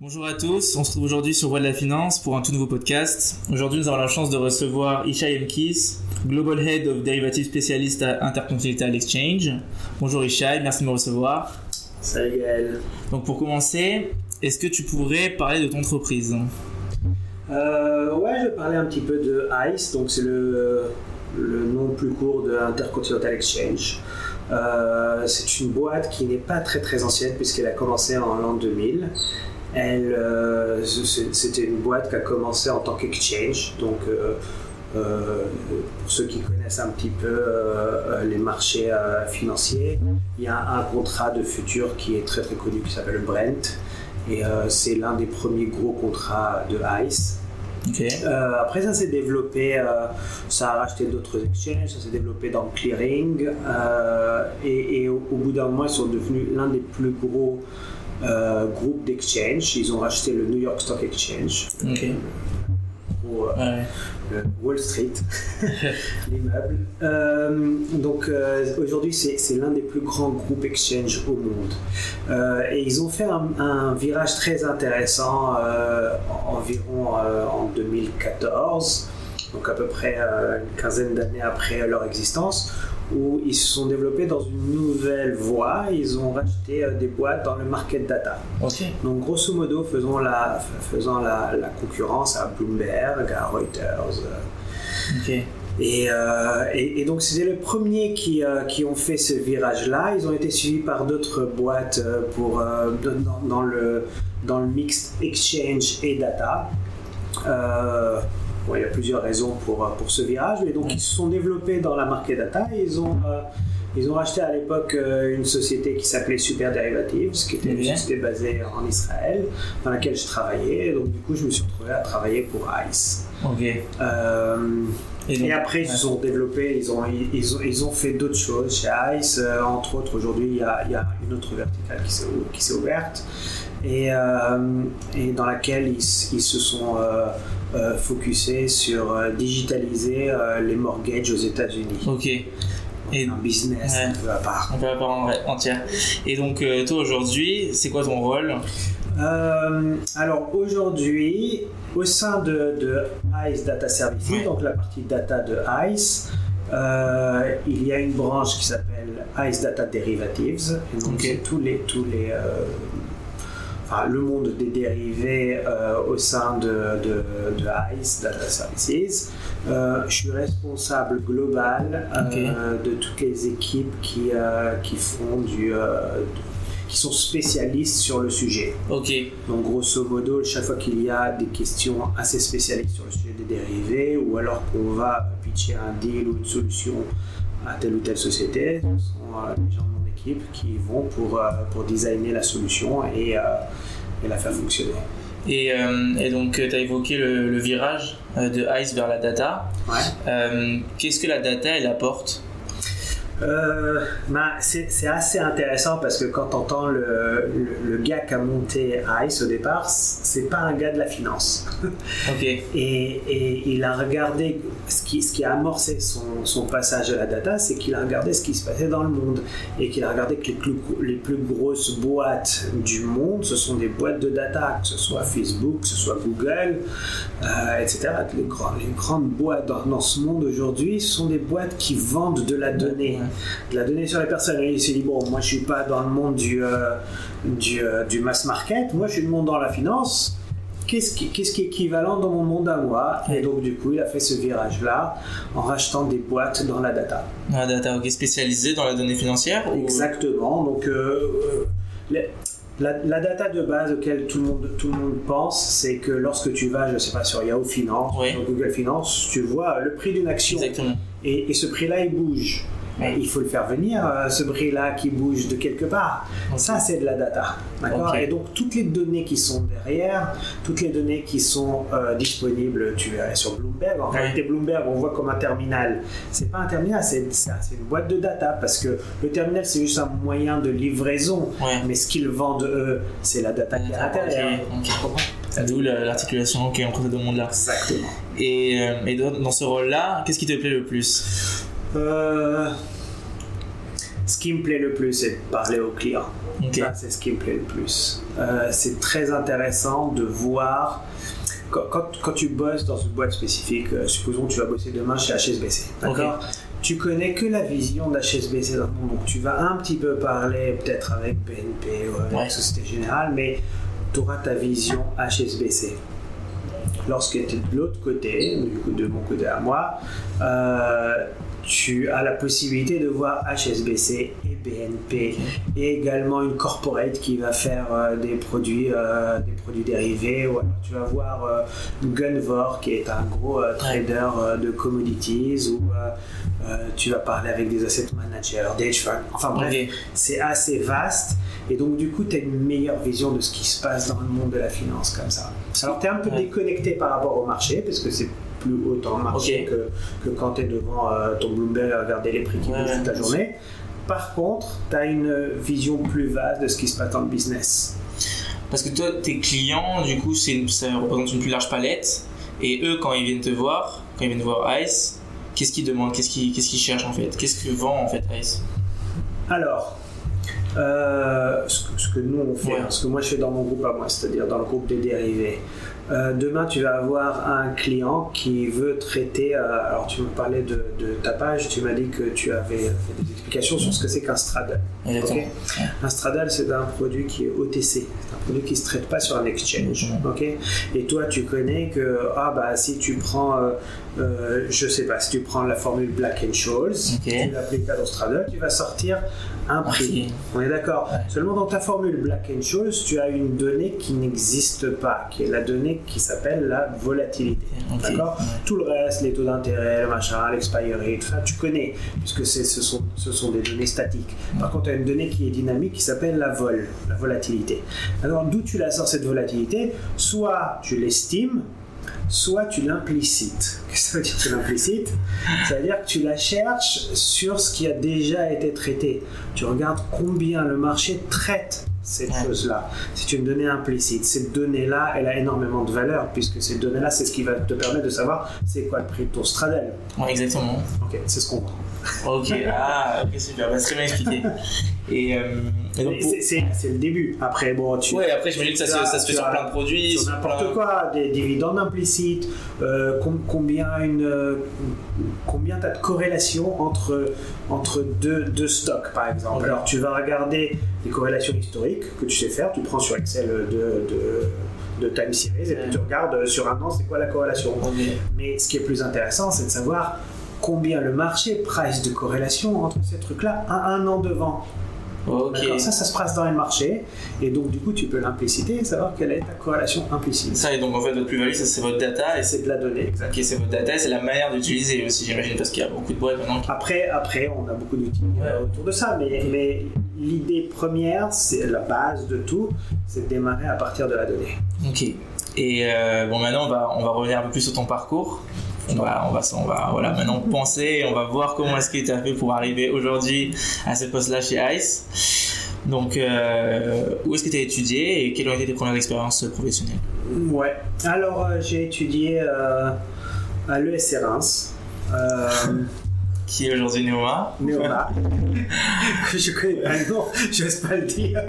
Bonjour à tous, on se trouve aujourd'hui sur Voix de la Finance pour un tout nouveau podcast. Aujourd'hui, nous avons la chance de recevoir Ishai Mkis, Global Head of Derivative Specialist à Intercontinental Exchange. Bonjour Ishai, merci de me recevoir. Salut Gaël. Donc pour commencer, est-ce que tu pourrais parler de ton entreprise? Euh, Ouais, je vais parler un petit peu de ICE, donc c'est le, le nom plus court de Intercontinental Exchange. Euh, c'est une boîte qui n'est pas très très ancienne puisqu'elle a commencé en l'an 2000. Elle, euh, c'était une boîte qui a commencé en tant qu'exchange, donc euh, pour ceux qui connaissent un petit peu les marchés financiers, il y a un contrat de futur qui est très très connu qui s'appelle Brent. Et c'est l'un des premiers gros contrats de ICE. Euh, après, ça s'est développé, euh, ça a racheté d'autres exchanges, ça s'est développé dans le clearing, euh, et, au, bout d'un moment, ils sont devenus l'un des plus gros groupes d'exchange. Ils ont racheté le New York Stock Exchange. Euh, Wall Street, l'immeuble. Euh, donc euh, aujourd'hui, c'est l'un des plus grands groupes exchange au monde. et ils ont fait un, virage très intéressant environ en 2014, donc à peu près une quinzaine d'années après leur existence, où ils se sont développés dans une nouvelle voie. Ils ont racheté euh, des boîtes dans le market data. Donc, grosso modo, faisant la, faisant la, concurrence à Bloomberg, à Reuters. Euh. Euh, et, et, donc, c'était les premiers qui, qui ont fait ce virage-là. Ils ont été suivis par d'autres boîtes pour, dans, le, dans le mixed exchange et data il y a plusieurs raisons pour, euh, pour ce virage, mais donc ils se sont développés dans la market data et ils ont, euh, ils ont racheté à l'époque euh, une société qui s'appelait Super Derivatives, qui était une société basée en Israël, dans laquelle je travaillais. Et donc du coup, je me suis retrouvé à travailler pour ICE. Ok. et, après, ils se sont développés, ils ont, ils ont, ils ont fait d'autres choses chez ICE. entre autres, aujourd'hui, il y a, y a, une autre verticale qui s'est ouverte et, et, dans laquelle ils, ils se sont euh, focusé sur euh, digitaliser euh, les mortgages aux États-Unis. Ok. Et un business un peu à part. Un peu à part entière. Et donc, toi aujourd'hui, c'est quoi ton rôle? Alors aujourd'hui, au sein de, de, ICE Data Services, donc la partie data de ICE, il y a une branche qui s'appelle ICE Data Derivatives. Et donc, c'est tous les, tous les le monde des dérivés euh, au sein de, de, ICE, Data Services. Euh, je suis responsable global euh, de toutes les équipes qui, qui font du, qui sont spécialistes sur le sujet. Ok. Donc grosso modo, chaque fois qu'il y a des questions assez spécialistes sur le sujet des dérivés, ou alors qu'on va pitcher un deal ou une solution à telle ou telle société, sont les gens qui vont pour, euh, pour designer la solution et, euh, et la faire fonctionner. Et, euh, et, donc, tu as évoqué le, virage de ICE vers la data. Ouais. Qu'est-ce que la data, elle apporte? Euh, bah, c'est assez intéressant parce que quand tu entends le, le, gars qui a monté ICE au départ, c'est pas un gars de la finance. Ok. et, et, il a regardé ce qui, ce qui a amorcé son, son passage à la data, c'est qu'il a regardé ce qui se passait dans le monde et qu'il a regardé que les plus, les plus grosses boîtes du monde, ce sont des boîtes de data, que ce soit Facebook, que ce soit Google, euh, etc. Les, les, grandes boîtes dans, dans ce monde aujourd'hui sont des boîtes qui vendent de la donnée de la donnée sur les personnes. Et il s'est dit, bon, moi je suis pas dans le monde du, euh, du, euh, du, mass market, moi je suis le monde dans la finance. Qu'est-ce qui, qu'est-ce qui est équivalent dans mon monde à moi? Et donc du coup, il a fait ce virage-là en rachetant des boîtes dans la data. Dans la data, ok, spécialisée dans la donnée financière Exactement. Donc euh, la, la, data de base auquel tout le monde, tout le monde pense, c'est que lorsque tu vas, je sais pas, sur Yahoo Finance, sur Google Finance, tu vois le prix d'une action. Exactement. Et, et ce prix-là, il bouge. Mais il faut le faire venir, euh, ce bruit-là qui bouge de quelque part. Ça, c'est de la data. D'accord Et donc, toutes les données qui sont derrière, toutes les données qui sont euh, disponibles, tu verrais sur Bloomberg. En réalité, Bloomberg, on voit comme un terminal. C'est pas un terminal, c'est une boîte de data parce que le terminal, c'est juste un moyen de livraison. Mais ce qu'ils vendent, eux, c'est la data qui est à l'intérieur. D'où l'articulation qui est entre ces deux mondes-là. Exactement. Et, euh, et dans ce rôle-là, qu'est-ce qui te plaît le plus? Euh, Ce qui me plaît le plus, c'est de parler aux clients. Ça, c'est ce qui me plaît le plus. Euh, c'est très intéressant de voir. Quand, quand- quand tu bosses dans une boîte spécifique, euh, supposons que tu vas bosser demain chez HSBC, d'accord? Tu connais que la vision d'HSBC dans le monde, donc tu vas un petit peu parler peut-être avec BNP ou avec Ouais. Société Générale, mais tu auras ta vision HSBC. Lorsque tu es de l'autre côté, du coup de mon côté à moi, euh, tu as la possibilité de voir HSBC et BNP et également une corporate qui va faire euh, des produits euh, des produits dérivés ou alors tu vas voir euh, Gunvor qui est un gros euh, trader de commodities ou tu vas parler avec des asset managers, des hedge funds. Enfin bref, c'est assez vaste et donc du coup tu as une meilleure vision de ce qui se passe dans le monde de la finance comme ça. Alors tu es un peu Ouais. déconnecté par rapport au marché parce que c'est plus haut dans le marché que, que quand tu es devant euh, ton Bloomberg à regarder les prix qui bougent toute la journée. Par contre, tu as une vision plus vaste de ce qui se passe dans le business. Parce que toi, tes clients, du coup, c'est une- ça représente une plus large palette. Et eux, quand ils viennent te voir, quand ils viennent voir Ice, qu'est-ce qu'ils demandent? Qu'est-ce qu'ils qu'est-ce qu'ils cherchent en fait? Qu'est-ce que vend en fait Ice? Alors, euh, ce, que, ce que nous on fait, Ouais. hein, ce que moi je fais dans mon groupe à moi, c'est-à-dire dans le groupe des dérivés. Euh, demain, tu vas avoir un client qui veut traiter. euh, alors, tu me parlais de, de ta page, tu m'as dit que tu avais fait des explications sur ce que c'est qu'un straddle. Exactement. Ok. Un straddle, c'est un produit qui est OTC, c'est un produit qui ne se traite pas sur un exchange. Mhm. ok Et toi, tu connais que ah bah si tu prends, euh, je sais pas, si tu prends la formule Black and Scholes, Ok. tu l'appliques à ton straddle, tu vas sortir un prix. On est d'accord. Ouais. Seulement dans ta formule Black and Scholes, tu as une donnée qui n'existe pas, qui est la donnée qui s'appelle la volatilité. D'accord Ouais. Tout le reste, les taux d'intérêt, le machin, l'expiry, tout ça, tu connais, puisque ce sont, ce sont des données statiques. Par contre, tu as une donnée qui est dynamique qui s'appelle la vol, la volatilité. Alors, d'où tu la sors cette volatilité? Soit tu l'estimes, soit tu l'implicites. Qu'est-ce que ça veut dire tu l'implicites? Ça veut dire que tu la cherches sur ce qui a déjà été traité. Tu regardes combien le marché traite cette Ouais. chose-là. C'est une donnée implicite. Cette donnée-là, elle a énormément de valeur, puisque cette donnée-là, c'est ce qui va te permettre de savoir c'est quoi le prix de ton straddle. Ouais, exactement. Ok, c'est ce qu'on voit. Ok, ah, ok, super, bah, c'est très bien expliqué. Et, euh, et donc, pour- C'est le début. Après, bon, tu, Ouais, après, j'imagine que ça, as- ça se fait sur as- plein de produits. sur n'importe plein- quoi, des dividendes implicites, euh, com- combien une, euh, combien t'as de corrélation entre entre deux, deux stocks par exemple. Alors tu vas regarder les corrélations historiques que tu sais faire, tu prends sur Excel de, de, de time series et puis tu regardes sur un an c'est quoi la corrélation. Mais ce qui est plus intéressant, c'est de savoir combien le marché price de corrélation entre ces trucs-là à un an devant. Ok. D'accord Ça, ça se passe dans les marchés et donc du coup tu peux l'impliciter et savoir quelle est ta corrélation implicite. Ça, et donc en fait, votre plus-value, ça c'est votre data. Et c'est de la donnée, exact. ok, c'est votre data et c'est la manière d'utiliser aussi, j'imagine, parce qu'il y a beaucoup de boîtes maintenant qui. Après, après, on a beaucoup d'outils euh, Ouais. autour de ça, mais, mais l'idée première, c'est la base de tout, c'est de démarrer à partir de la donnée. Ok. Et euh, bon, maintenant, on va, on va revenir un peu plus sur ton parcours. On va, on va, on va, voilà, maintenant penser, on va voir comment est-ce que tu as fait pour arriver aujourd'hui à ce poste-là chez ICE. Donc, euh, où est-ce que tu as étudié et quelles ont été tes premières expériences professionnelles? Ouais. Alors, euh, j'ai étudié euh, à l'ESC Reims. Euh, Qui est aujourd'hui Néoma. que je connais pas le nom, je n'ose pas le dire.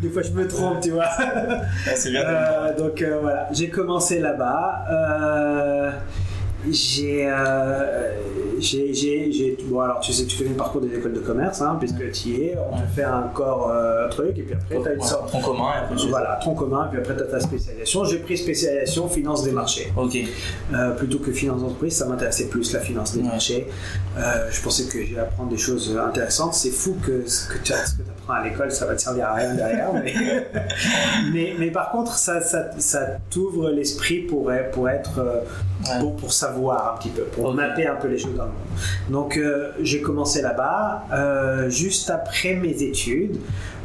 Des fois, je me trompe, tu vois. Ah, C'est bien. Euh, donc euh, voilà, j'ai commencé là-bas. Euh, j'ai, euh, j'ai, j'ai, j'ai- bon alors tu sais, tu fais le parcours des écoles de commerce, hein, puisque tu y es, on te fait un corps euh, truc, et puis après tu as une Ouais, sorte. tronc commun et après tu- Voilà, tronc commun, puis après tu as ta spécialisation. J'ai pris spécialisation finance des marchés. Ok. Euh, plutôt que finance d'entreprise, ça m'intéressait plus la finance des Ouais. marchés. Euh, je pensais que j'allais apprendre des choses intéressantes. C'est fou que ce que tu apprends à l'école, ça va te servir à rien derrière. mais, mais, mais par contre, ça, ça, ça t'ouvre l'esprit pour, pour être. euh, Ouais. Pour, pour savoir un petit peu, pour mapper un peu les choses dans le monde. Donc euh, j'ai commencé là-bas. Euh, juste après mes études,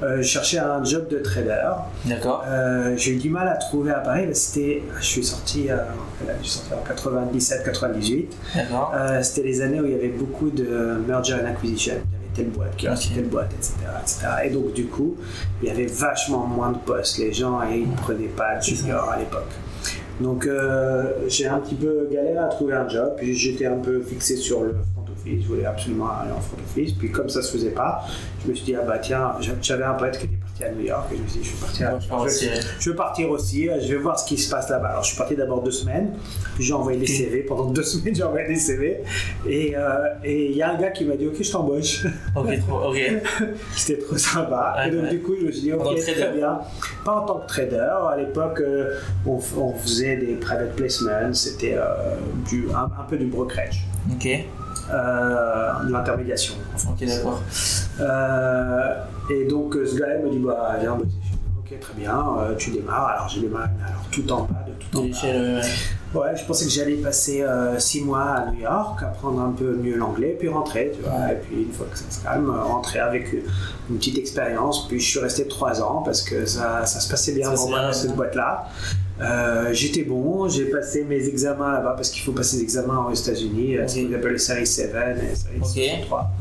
euh, je cherchais un job de trader. D'accord. Euh, j'ai eu du mal à trouver à Paris. mais C'était, je suis sorti, euh, je suis sorti en 97-98. D'accord. Euh, c'était les années où il y avait beaucoup de merger and acquisition. Telle boîte qui a acheté telle boîte, etc., etc. Et donc du coup, il y avait vachement moins de postes. Les gens ils ne prenaient pas de junior à l'époque. Donc euh, j'ai un petit peu galéré à trouver un job. Puis j'étais un peu fixé sur le front office. Je voulais absolument aller en front office. Puis comme ça se faisait pas, je me suis dit, ah bah tiens, j'avais un pote qui était parti à New York et je me suis dit, je vais partir, Bon, je veux partir aussi, je vais voir ce qui se passe là-bas. Alors je suis parti d'abord deux semaines, j'ai envoyé des. CV. Pendant deux semaines, j'ai envoyé des CV. Et euh, et il y a un gars qui m'a dit, ok, je t'embauche. Ok, trop, ok. C'était trop sympa. Ouais, et donc, ouais. du coup, je me suis dit, ok, très trader. bien. Pas en tant que trader. À l'époque, euh, on, faisait des private placements. C'était euh, du- un, un peu du brokerage, Ok, euh, de l'intermédiation. ok, d'accord. Euh, et donc euh, ce gars-là me dit bah viens bosser. Ok très bien, euh, tu démarres. Alors j'ai démarré, alors tout en pas, de tout en pas. Ouais, je pensais que j'allais passer euh, six mois à New York, apprendre un peu mieux l'anglais, puis rentrer, tu vois. Et puis une fois que ça se calme, euh, rentrer avec une petite expérience. Puis je suis resté trois ans parce que ça, ça se passait bien pour moi dans cette boîte-là. J'étais bon, j'ai passé mes examens là-bas parce qu'il faut passer des examens aux États-Unis, okay. ce qu'on le Series 7 et Series okay. 3.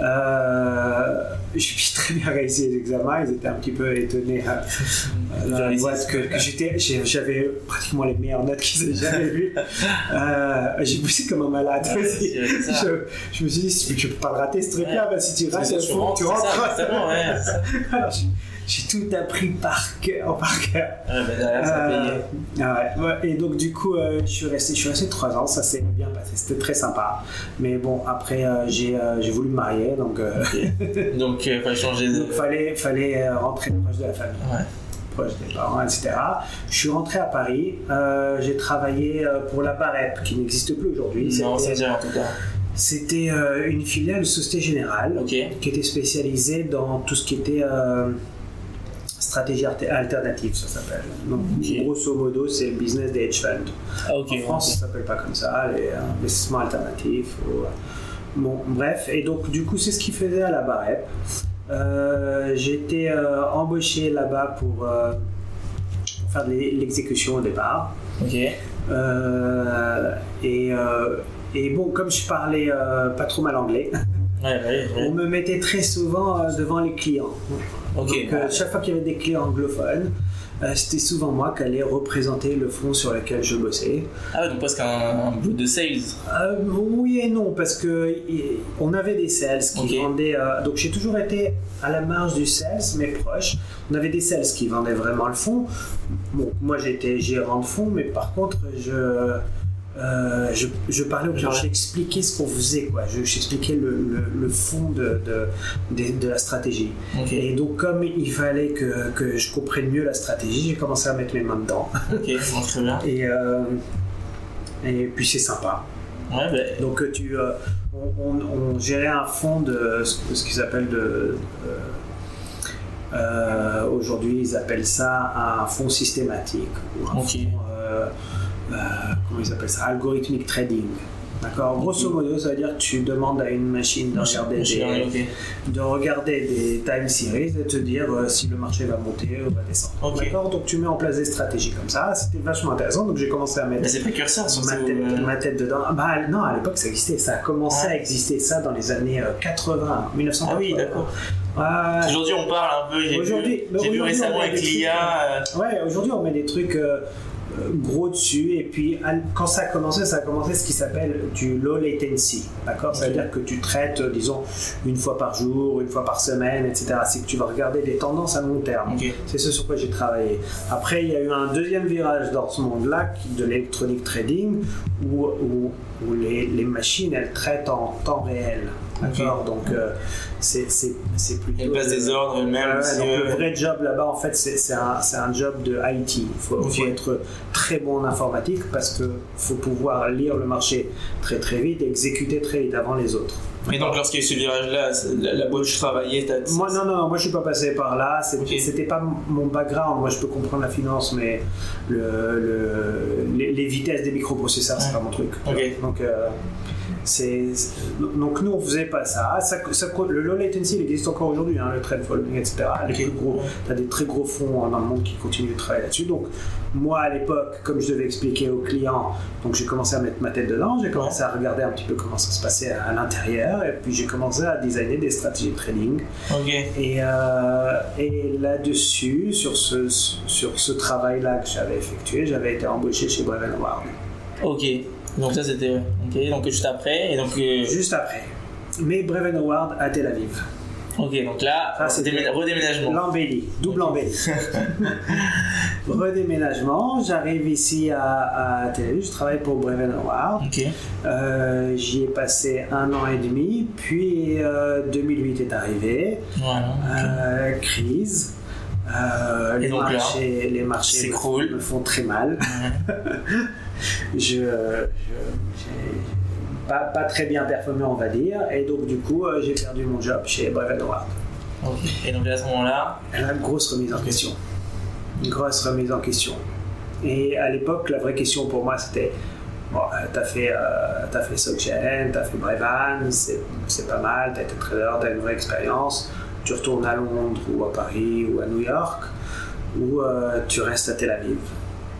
Euh, j'ai très bien réussi les examens, ils étaient un petit peu étonnés. euh, la boîte que, que j'étais, j'ai- j'avais pratiquement les meilleures notes qu'ils aient jamais vues. Euh, j'ai bossé comme un malade. Je, je me suis dit, tu peux pas le rater ce truc-là, Ouais. bah, si tu rates, tu rentres. J'ai- tout appris par cœur, par cœur. Ouais, bah, derrière, ça a payé. Euh, ah ouais. Et donc du coup, euh, je suis resté, je suis resté trois ans. Ça s'est bien passé. C'était très sympa. Mais bon, après, euh, j'ai, j'ai voulu me marier, donc. Donc, il fallait changer de. donc fallait, fallait rentrer proche de la famille. Ouais. proche des parents, etc. Je suis rentré à Paris. j'ai travaillé pour la Barep, qui n'existe plus aujourd'hui. Non, C'était- c'est dire en tout cas. C'était une filiale de Société Générale qui était spécialisée dans tout ce qui était stratégie alter- alternative, ça s'appelle. Donc, grosso modo, c'est le business des hedge funds. Ah, en France, ça s'appelle pas comme ça, les euh, investissements alternatifs. ou, euh, Bon, bref, et donc du coup, c'est ce qu'ils faisaient à la Barep. Euh, euh, embauché là-bas pour, euh, pour faire de l'e- l'exécution au départ. Et, et bon, comme je parlais pas trop mal anglais, Ouais, ouais, on me mettait très souvent devant les clients. Ok. Donc, euh, chaque fois qu'il y avait des clients anglophones, euh, c'était souvent moi qui allais représenter le fonds sur lequel je bossais. Ah, donc presque un, un bout de sales. Euh, oui et non, parce que y- on avait des sales qui vendaient. euh, donc j'ai toujours été à la marge du sales, mais proche. On avait des sales qui vendaient vraiment le fonds. Bon, moi j'étais gérant de fonds, mais par contre je. Euh, je, je parlais j'expliquais ce qu'on faisait, quoi. Je- J'expliquais le, le, le fond de, de, de, de la stratégie. Et donc, comme il fallait que, que je comprenne mieux la stratégie, j'ai commencé à mettre mes mains dedans. Ok, très bien. Et, euh, et puis, c'est sympa. Ouais, bah, Donc tu, euh, on, on- on gérait un fonds de ce, qu'ils appellent de aujourd'hui ils appellent ça un fonds systématique ou un Ok. fonds, comment ils appellent ça? Algorithmic trading. D'accord? Grosso modo, ça veut dire que tu demandes à une machine de regarder des, de regarder des time series et te dire euh, si le marché va monter ou va descendre. D'accord? Donc tu mets en place des stratégies comme ça. C'était vachement intéressant. Donc j'ai commencé à mettre précurseur ma tête, ma tête dedans. Ah Bah, non, à l'époque ça existait. Ça a commencé à exister ça dans les années euh, 80, 1980. Ah oui, d'accord. Aujourd'hui, on parle un peu. J'ai vu, j'ai vu récemment avec l'IA. euh, Ouais, aujourd'hui on met des trucs euh, euh, gros dessus et puis quand ça a commencé, ça a commencé ce qui s'appelle du low latency. D'accord? Ça veut Ok. dire que tu traites, euh, disons, une fois par jour, une fois par semaine, etc. C'est que tu vas regarder des tendances à long terme. C'est ce sur quoi j'ai travaillé. Après, il y a eu un deuxième virage dans ce monde-là, de l'électronic trading, où, où, où les, les machines, elles traitent en temps réel. D'accord Donc, euh, c'est c'est- c'est plutôt... Elle passe des ordres elle-même. Si, donc euh, le vrai job là-bas, en fait, c'est c'est un, c'est un job de IT. Il faut, être très bon en informatique parce qu'il faut pouvoir lire le marché très très vite et exécuter très vite avant les autres. Et donc, lorsqu'il y a eu ce virage-là, c'est- la, la boîte où je travaillais, t'as. Moi, non, non, moi je suis pas passé par là. C'est-. C'était pas m- mon background. Moi, je peux comprendre la finance, mais le, le- les, les vitesses des microprocesseurs, c'est Ouais. pas mon truc. Ok. Donc, euh, c'est donc nous on faisait pas ça. ça, ça le low latency, il existe encore aujourd'hui, hein, le trend following, etc. Les plus gros, t'as des très gros fonds dans le monde qui continuent de travailler là-dessus. Donc moi à l'époque, comme je devais expliquer aux clients, donc j'ai commencé à mettre ma tête dedans. J'ai commencé à regarder un petit peu comment ça se passait à, à l'intérieur, et puis j'ai commencé à designer des stratégies de trading. Ok. Et, euh, et là-dessus, sur ce, sur ce travail-là que j'avais effectué, j'avais été embauché chez Breven Howard. Ok. Donc ça c'était ok. Donc juste après et donc. euh, Juste après. Mais Breven Award à Tel Aviv. Ok donc là Ça, c'était- démé- redéménagement. L'embellie, double Ok. embellie. Redéménagement, j'arrive ici à, à Tel Aviv, je travaille pour Breven Award. Ok. Euh, J'y ai passé un an et demi, puis euh, 2008 est arrivé, Voilà. euh, crise. Euh, les, donc là, marchés, les marchés me, font très mal. je, je- j'ai pas, pas très bien performé, on va dire, et donc du coup, euh, j'ai perdu mon job chez Breven Award. Ok. Et donc à ce moment-là. Une grosse remise en question. Une grosse remise en question. Et à l'époque, la vraie question pour moi, c'était bon, euh, t'as fait, euh, t'as fait t'as fait Brevan, c'est c'est pas mal, t'as été trader, t'as une vraie expérience. Tu retournes à Londres ou à Paris ou à New York, ou euh, tu restes à Tel Aviv.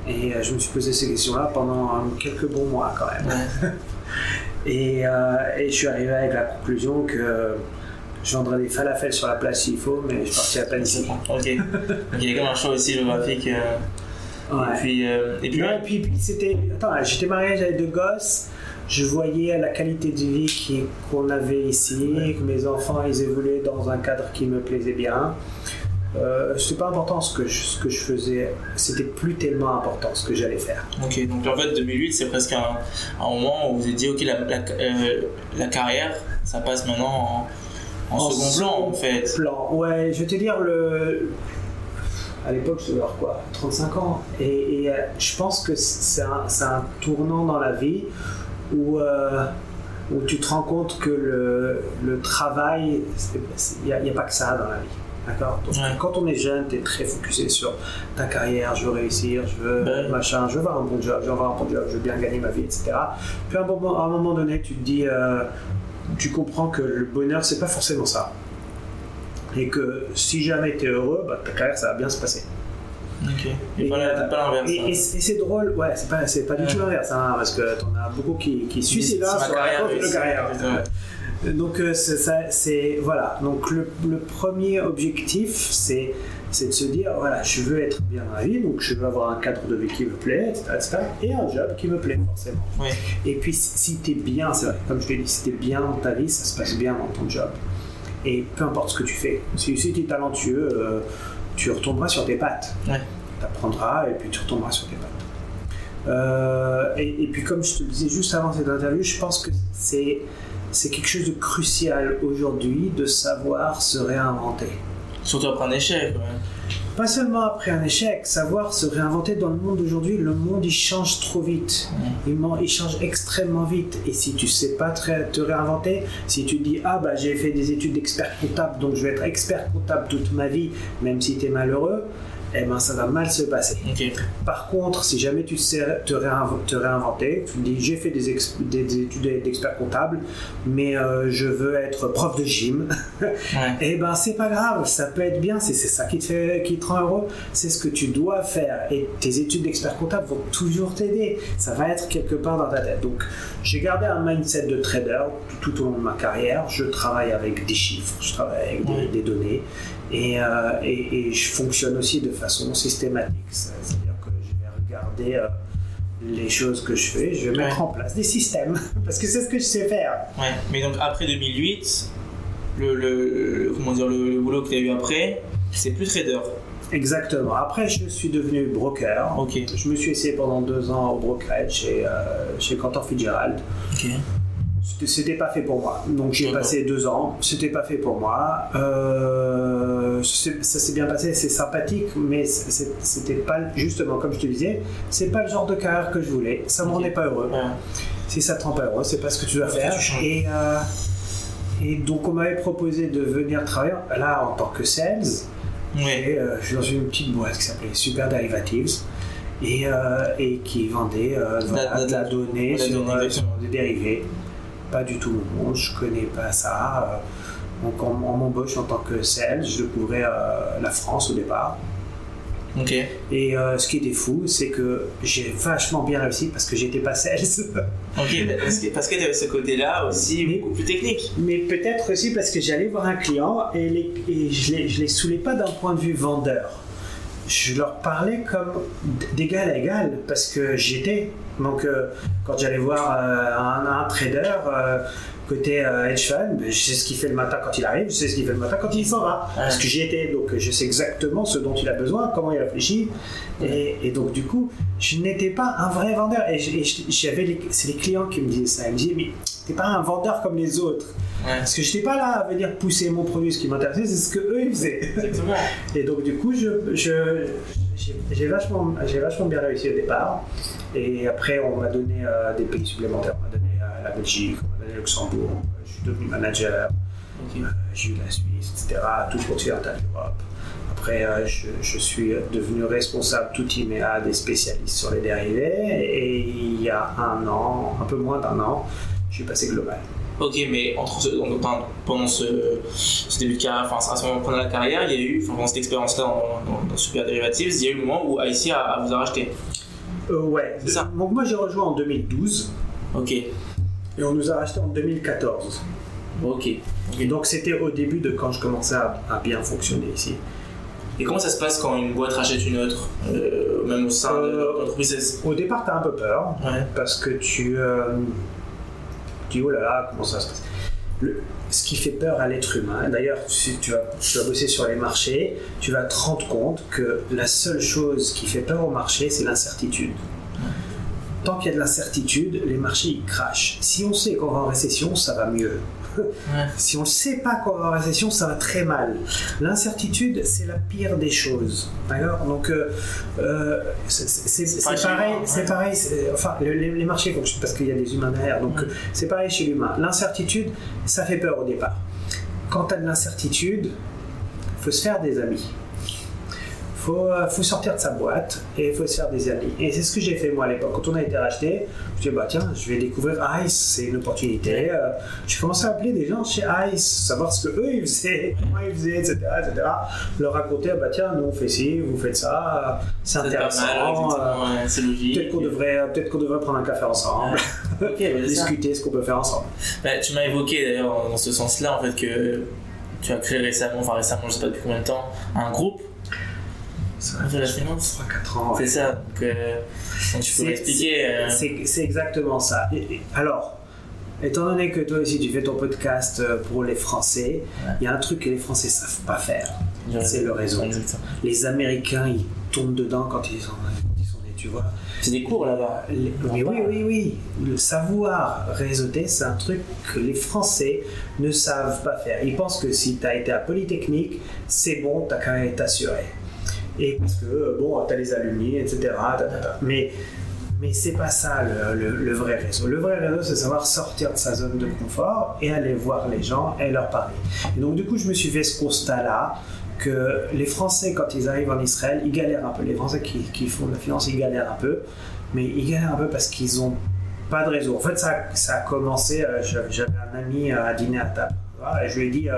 Et euh, je me suis posé ces questions-là pendant euh, quelques bons mois quand même. Ouais. Et, euh, et je suis arrivé avec la conclusion que je vendrais des falafels sur la place s'il faut, mais je partirai pas d'ici. Ok. Donc il y a comme un choix aussi géographique. euh, Ouais. Et puis euh, et puis et puis, puis c'était. Attends, j'étais marié, j'avais deux gosses. Je voyais la qualité de vie qu'on avait ici, que mes enfants ils évoluaient dans un cadre qui me plaisait bien. Euh, c'était pas important ce que je, ce que je faisais, c'était plus tellement important ce que j'allais faire. Ok, donc en fait 2008 c'est presque un, un moment où vous êtes dit ok la, la, euh, la carrière ça passe maintenant en, en En second plan en fait. Plan. Ouais, je vais te dire le. À l'époque, je devais avoir quoi 35 ans. Et, et, euh, je pense que c'est un, c'est un tournant dans la vie où, euh, où tu te rends compte que le, le travail, il n'y a pas que ça dans la vie. D'accord Donc, Ouais. Quand on est jeune, tu es très focusé sur ta carrière, je veux réussir, je veux Ben. machin, je veux avoir un bon job, je veux avoir un bon job, je veux bien gagner ma vie, etc. Puis à un moment, à un moment donné, tu te dis, euh, tu comprends que le bonheur, c'est pas forcément ça. Et que si jamais tu es heureux, bah, ta carrière, ça va bien se passer. Et, Et, la- euh, pas l'inverse. Et, hein. et c'est drôle, ouais, c'est pas, c'est pas du tout l'inverse, hein, parce que t'en as beaucoup qui, qui là sur la carrière, de carrière. Donc euh, c'est ça, c'est voilà. Donc le, le premier objectif, c'est c'est de se dire voilà, je veux être bien dans la vie, donc je veux avoir un cadre de vie qui me plaît, etc., etc., et un job qui me plaît forcément. Et puis si, si t'es bien, c'est vrai, comme je l'ai dit, si t'es bien dans ta vie, ça se passe bien dans ton job. Et peu importe ce que tu fais, si, si tu es talentueux, euh, tu retomberas sur tes pattes. Ouais. Tu apprendras et puis tu retomberas sur tes pattes. Euh, et, et puis comme je te le disais juste avant cette interview, je pense que c'est c'est quelque chose de crucial aujourd'hui de savoir se réinventer. Surtout après un échec. Ouais. Pas seulement après un échec, savoir se réinventer dans le monde d'aujourd'hui. Le monde il change trop vite. Il, change extrêmement vite. Et si tu sais pas te, te réinventer, si tu dis ah bah j'ai fait des études d'expert comptable donc je vais être expert comptable toute ma vie, même si tu es malheureux, eh ben ça va mal se passer. Par contre, si jamais tu sais te, réinv- te réinventer, tu dis j'ai fait des, ex- des- des études d'expert comptable, mais euh, je veux être prof de gym, Ouais. eh ben c'est pas grave, ça peut être bien, c'est c'est ça qui te, fait, qui te rend heureux, c'est ce que tu dois faire. Et tes études d'expert comptable vont toujours t'aider, ça va être quelque part dans ta tête. Donc j'ai gardé un mindset de trader tout, tout au long de ma carrière, je travaille avec des chiffres, je travaille avec des, Ouais. des données, et, euh, et, et je fonctionne aussi de façon systématique. C'est-à-dire que je vais regarder euh, les choses que je fais, je vais mettre Ouais. en place des systèmes, parce que c'est ce que je sais faire. Ouais. Mais donc après 2008, le, comment dire, le, le boulot que tu as eu après, c'est plus trader. Exactement. Après, je suis devenu broker. Ok. Je me suis essayé pendant deux ans au brokerage chez, euh, chez Cantor Fitzgerald. Ok. C'était- pas fait pour moi. Donc j'ai passé deux ans. C'était pas fait pour moi. Euh, ça s'est bien passé, c'est sympathique, mais c'était pas justement comme je te disais, c'est pas le genre de carrière que je voulais. Ça me rendait pas heureux. Ouais. Si ça te rend pas heureux, c'est pas ce que tu dois faire. tu changes. Et, euh, et donc on m'avait proposé de venir travailler là en tant que sales. Ouais. Et, euh, je suis dans une petite boîte qui s'appelait Super Derivatives et, et qui vendait voilà, de la donnée sur, sur des dérivés. Pas du tout mon monde, je connais pas ça. euh, donc on, on m'embauche en tant que sales, je découvrais euh, la France au départ. Ok. Et euh, ce qui était fou, c'est que j'ai vachement bien réussi parce que j'étais pas sales. Ok. Parce que, parce que avais ce côté-là aussi beaucoup plus technique. Mais peut-être aussi parce que j'allais voir un client et, les- et je ne les, je les saoulais pas d'un point de vue vendeur. je leur parlais comme d'égal à égal parce que j'étais. Donc, euh, quand j'allais voir euh, un, un, trader euh, côté hedge fund, ben, je sais ce qu'il fait le matin quand il arrive, je sais ce qu'il fait le matin quand il s'en va. Parce que j'y étais, donc je sais exactement ce dont il a besoin, comment il réfléchit. Et, et donc, du coup, je n'étais pas un vrai vendeur. Et j'avais c'est les clients qui me disaient ça. Ils me disaient, mais t'es pas un vendeur comme les autres. Parce que je n'étais pas là à venir pousser mon produit, ce qui m'intéressait, c'est ce que eux ils faisaient. Exactement. Et donc du coup, je, je j'ai vachement, vachement bien réussi au départ. Et après, on m'a donné euh, des pays supplémentaires. On m'a donné euh, la Belgique, on m'a donné Luxembourg. Je suis devenu manager. Euh, j'ai eu la Suisse, etc. Tout continental d'Europe. Après, je, je, suis devenu responsable tout IMEA des spécialistes sur les dérivés. Et il y a un an, un peu moins d'un an, je suis passé global. Ok, mais entre ce, pendant ce, début de carrière, enfin, à ce moment pendant la carrière, il y a eu, pendant cette expérience-là dans, Super Derivatives, il y a eu le moment où IC a, vous a racheté. Euh, ouais, c'est ça. Donc moi j'ai rejoint en 2012. Ok. Et on nous a racheté en 2014. Ok. Et donc c'était au début de quand je commençais à, bien fonctionner ici. Et comment ça se passe quand une boîte rachète une autre, euh, même au sein de euh, l'entreprise? Au départ, tu as un peu peur, parce que tu, tu dis oh là là, comment ça se passe? Ce qui fait peur à l'être humain. D'ailleurs, si tu vas, bosser sur les marchés, tu vas te rendre compte que la seule chose qui fait peur au marché, c'est l'incertitude. Tant qu'il y a de l'incertitude, les marchés ils crachent. Si on sait qu'on va en récession, ça va mieux. Si on ne sait pas qu'on va en récession, ça va très mal. L'incertitude, c'est la pire des choses. D'accord? Donc, euh, c'est pareil, c'est pareil. Enfin, les, marchés fonctionnent parce qu'il y a des humains derrière. Donc, c'est pareil chez l'humain. L'incertitude, ça fait peur au départ. Quand tu as de l'incertitude, il faut se faire des amis faut, euh, faut sortir de sa boîte et il faut se faire des amis. Et c'est ce que j'ai fait moi à l'époque. Quand on a été racheté, je me suis dit, bah tiens, je vais découvrir ICE, c'est une opportunité. Euh, j'ai commencé à appeler des gens chez ICE, savoir ce que eux ils faisaient, comment ils faisaient, etc. etc. Leur raconter, bah tiens, nous on fait ci, vous faites ça, c'est intéressant. Euh, c'est logique. Peut-être qu'on devrait, peut qu'on devrait prendre un café ensemble, bah, discuter ce qu'on peut faire ensemble. Bah, tu m'as évoqué d'ailleurs dans ce sens-là, en fait, que tu as créé récemment, enfin récemment, je sais pas depuis combien de temps, un groupe ça la finance 3-4 ans. C'est ça. Donc, euh, tu peux expliquer. Euh. C'est exactement ça. alors, étant donné que toi aussi tu fais ton podcast euh, pour les Français, il y a un truc que les Français savent pas faire. C'est le réseau. Les Américains, ils tombent dedans quand ils sont, ils sont tu vois. C'est des cours là-bas. Oui, oui, oui, oui. Le savoir réseauter, c'est un truc que les Français ne savent pas faire. Ils pensent que si tu as été à Polytechnique, c'est bon, tu as quand même été assuré et parce que euh, bon, tu as les alumni, etc. Mais mais c'est pas ça le, vrai réseau. Le vrai réseau, c'est savoir sortir de sa zone de confort et aller voir les gens et leur parler. Et donc, du coup, je me suis fait ce constat-là que les Français, quand ils arrivent en Israël, ils galèrent un peu. Les Français qui, font de la finance, ils galèrent un peu. Mais ils galèrent un peu parce qu'ils ont pas de réseau. En fait, ça, ça a commencé. Euh, j'avais un ami à dîner à table. Et je lui ai dit.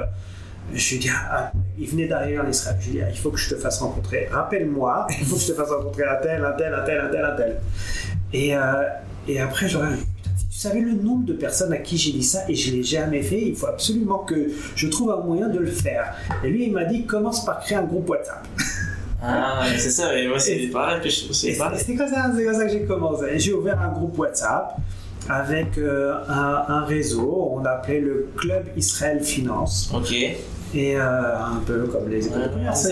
Je lui dit, ah, il venait d'arriver en Israël. Je lui dit, ah, il faut que je te fasse rencontrer. Rappelle-moi, il faut que je te fasse rencontrer un tel, un tel, un tel, un tel, un tel. Et, euh, et après, j'aurais tu savais le nombre de personnes à qui j'ai dit ça et je ne l'ai jamais fait. Il faut absolument que je trouve un moyen de le faire. Et lui, il m'a dit, commence par créer un groupe WhatsApp. Ah, c'est ça, et moi c'est pareil que je C'est comme, ça, comme ça que j'ai commencé. J'ai ouvert un groupe WhatsApp avec euh, un, un, réseau, on appelait le Club Israël Finance. Ok et euh, un peu comme les écoles de commerce,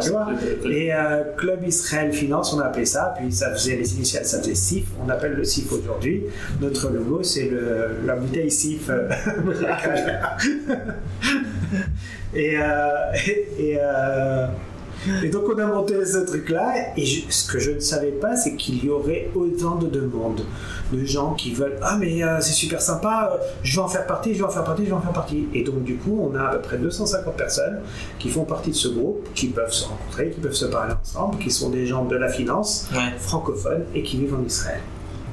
tu vois. Et euh, Club Israël Finance, on a appelé ça, puis ça faisait les initiales, ça faisait SIF, on appelle le SIF aujourd'hui. Notre logo, c'est la bouteille SIF. Euh, et, et, et, donc on a monté ce truc-là, et ce que je ne savais pas, c'est qu'il y aurait autant de demandes de gens qui veulent Ah, mais euh, c'est super sympa, euh, je vais en faire partie, je vais en faire partie, je vais en faire partie. Et donc, du coup, on a à peu près 250 personnes qui font partie de ce groupe, qui peuvent se rencontrer, qui peuvent se parler ensemble, qui sont des gens de la finance, francophones et qui vivent en Israël.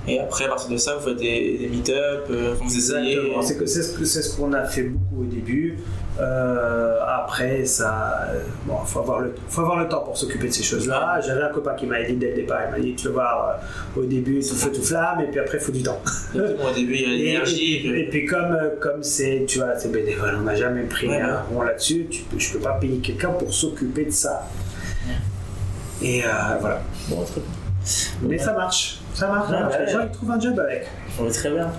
Et après, à partir de ça, vous faites des, meet-up, euh, vous essayez. C'est ce qu'on a fait beaucoup au début. Euh, après, ça, bon, faut avoir le, faut avoir le temps pour s'occuper de ces choses-là. J'avais un copain qui m'a dit dès le départ, il m'a dit, tu vas voir, euh, au début, tout feu, tout flamme, et puis après, il faut du temps. au début, il y a l'énergie. Et, puis, comme, comme c'est, tu vois, c'est bénévole, on n'a jamais pris un rond là-dessus, tu je peux pas payer quelqu'un pour s'occuper de ça. Et euh, voilà. Bon, très bien. Mais ça marche. Ça marche. ça Ouais, marche. ouais. Les gens ils trouvent un job avec. Ouais, très bien.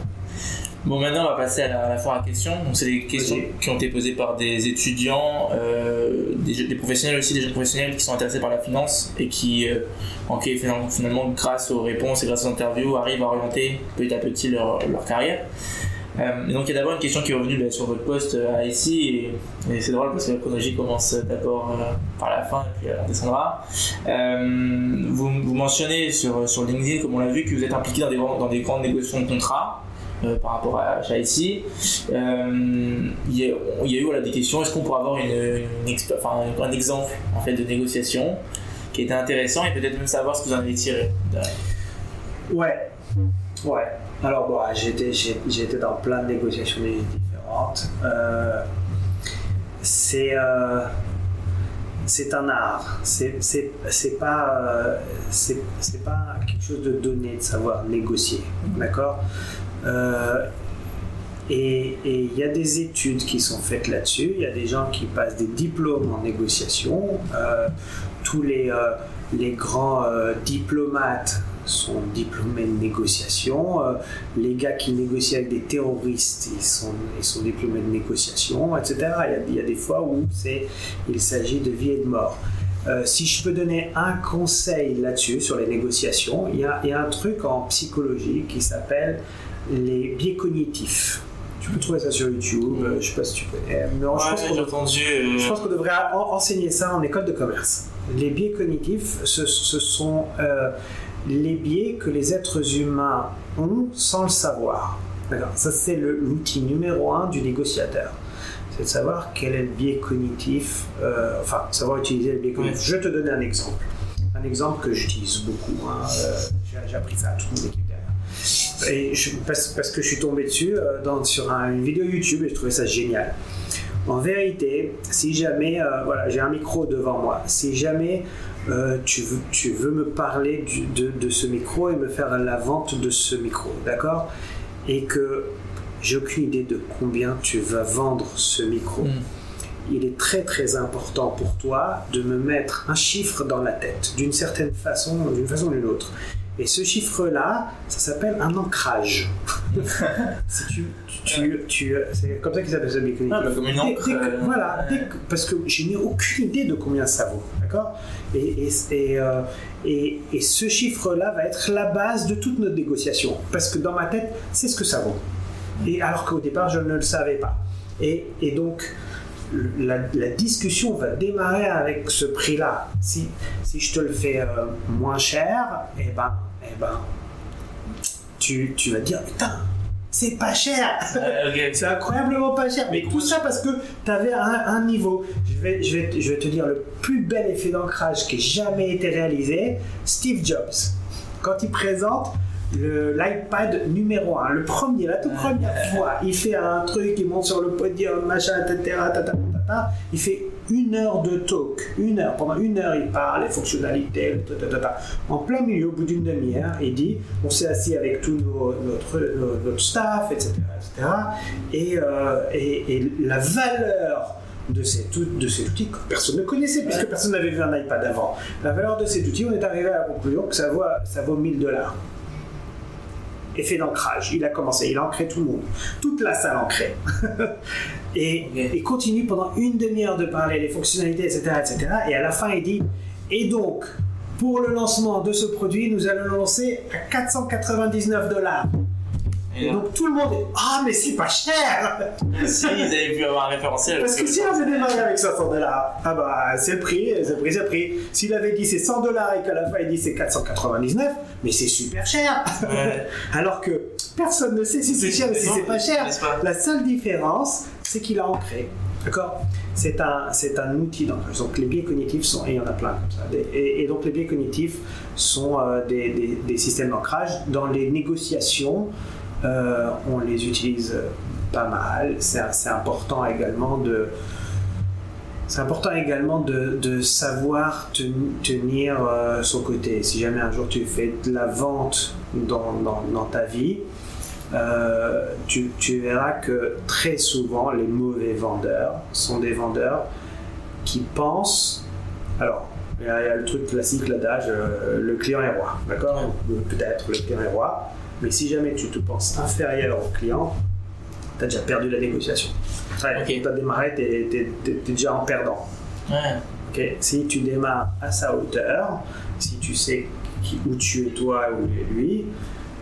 Bon, maintenant, on va passer à la, à la foire à questions. Donc, c'est des questions qui ont été posées par des étudiants, euh, des, des professionnels aussi, des jeunes professionnels qui sont intéressés par la finance et qui, euh, en qui, finalement, finalement, grâce aux réponses et grâce aux interviews, arrivent à orienter petit à petit leur, leur carrière. Euh, donc, il y a d'abord une question qui est revenue bah, sur votre poste à ici, et, c'est drôle parce que la chronologie commence d'abord euh, par la fin et puis elle descendra. Euh, vous, mentionnez sur, sur LinkedIn, comme on l'a vu, que vous êtes impliqué dans des, grandes négociations de contrats. euh, par rapport à Euh, il y, a, eu voilà, des questions. Est-ce qu'on pourrait avoir un exemple en fait de négociation qui était intéressant et peut-être même savoir ce que vous en avez tiré. Ouais. Ouais. Alors, bon, j'étais, été dans plein de négociations différentes. Euh, c'est, euh, c'est un art. C'est, c'est, c'est pas, euh, c'est, c'est pas quelque chose de donné de savoir négocier. D'accord? Euh, et il y a des études qui sont faites là-dessus. Il y a des gens qui passent des diplômes en négociation. Tous les, les grands diplomates sont diplômés de négociation. Euh, les gars qui négocient avec des terroristes, ils sont, ils sont diplômés de négociation, etc. Il y a, il y a des fois où il s'agit de vie et de mort. Euh, si je peux donner un conseil là-dessus, sur les négociations, il y a, il y a un truc en psychologie qui s'appelle les biais cognitifs. Tu peux trouver ça sur YouTube, euh, je sais pas si tu connais. Mais je pense entendu. je pense qu'on devrait en- enseigner ça en école de commerce. Les biais cognitifs, ce, ce sont les biais que les êtres humains ont sans le savoir. D'accord Ça, c'est l'outil numéro un du négociateur. C'est de savoir quel est le biais cognitif, euh, enfin, savoir utiliser le biais cognitif. Je vais te donner un exemple. Un exemple que j'utilise beaucoup. hein, euh, j'ai- J'ai appris ça à toute mon équipe derrière. Et je- parce, parce que je suis tombé dessus euh, dans, sur un- une vidéo YouTube et je trouvais ça génial. En vérité, si jamais, euh, voilà, j'ai un micro devant moi, si jamais euh, tu, veux, tu veux me parler du- de, de ce micro et me faire la vente de ce micro, d'accord? Et que j'ai aucune idée de combien tu vas vendre ce micro. Mm. Il est très très important pour toi de me mettre un chiffre dans la tête, d'une certaine façon, d'une façon ou d'une autre. Et ce chiffre-là, ça s'appelle un ancrage. si tu, tu, tu- c'est comme ça qu'ils appellent ça le Ah, bah, comme une Dès- encre, dès que- euh, voilà, dès que- parce que je n'ai aucune idée de combien ça vaut, d'accord? Et, et, et, euh, et- et ce chiffre-là va être la base de toute notre négociation, parce que dans ma tête, c'est ce que ça vaut. Et alors qu'au départ, je ne le savais pas. Et, et donc, la, la discussion va démarrer avec ce prix-là. Si, si je te le fais euh, moins cher, eh ben, eh ben, tu, tu vas dire, putain, c'est pas cher euh, c'est incroyablement pas cher. Mais tout ça parce que tu avais un, un niveau. Je vais, je, vais, je vais te dire le plus bel effet d'ancrage qui ait jamais été réalisé. Steve Jobs, quand il présente le- l'iPad numéro 1, le premier, la toute première fois, il fait un truc, il monte sur le podium, machin, etc. tata, tata, il fait une heure de talk, une heure. Pendant une heure, il parle, les fonctionnalités. En plein milieu, au bout d'une demi-heure, il dit on s'est assis avec tout nos- notre, notre staff, etc. etc. Et, euh, et, et la valeur de cet, de cet outil que personne ne connaissait, puisque personne n'avait vu un iPad avant. La valeur de cet outil, on est arrivé à la conclusion que ça vaut, ça vaut 1000 dollars. Effet d'ancrage. Il a commencé, il a ancré tout le monde. Toute la salle ancrée. et il continue pendant une demi-heure de parler des fonctionnalités, etc., etc. Et à la fin, il dit Et donc, pour le lancement de ce produit, nous allons le lancer à 499 dollars. Et donc tout le monde est Ah, mais c'est pas cher si ils avaient pu avoir un référentiel. Parce que si on avait démarré avec 500 dollars, ah bah c'est le prix, c'est le prix, c'est le prix. S'il avait dit c'est 100 dollars et qu'à la fin il dit c'est 499, mais c'est super cher Ouais. Alors que personne ne sait si c'est cher ou si c'est pas cher. Pas La seule différence, c'est qu'il a ancré. D'accord? C'est un, c'est un outil d'ancrage. Donc les biais cognitifs sont, et il y en a plein comme ça. Des- Et, et donc les biais cognitifs sont euh, des, des- des systèmes d'ancrage. Dans les négociations, euh, on les utilise pas mal. C'est important également de. C'est important également de, savoir ten- tenir euh, son côté. Si jamais un jour tu fais de la vente dans, dans, ta vie, euh, tu, verras que très souvent les mauvais vendeurs sont des vendeurs qui pensent. Alors, Il y, a, il y a le truc classique, l'adage, le client est roi, d'accord? Peut-être le client est roi, mais si jamais tu te penses inférieur au client, tu as déjà perdu la négociation. Ouais, Ok. Tu as démarré, tu es, déjà en perdant. Ouais. Si tu démarres à sa hauteur, si tu sais qui- où tu es toi ou lui,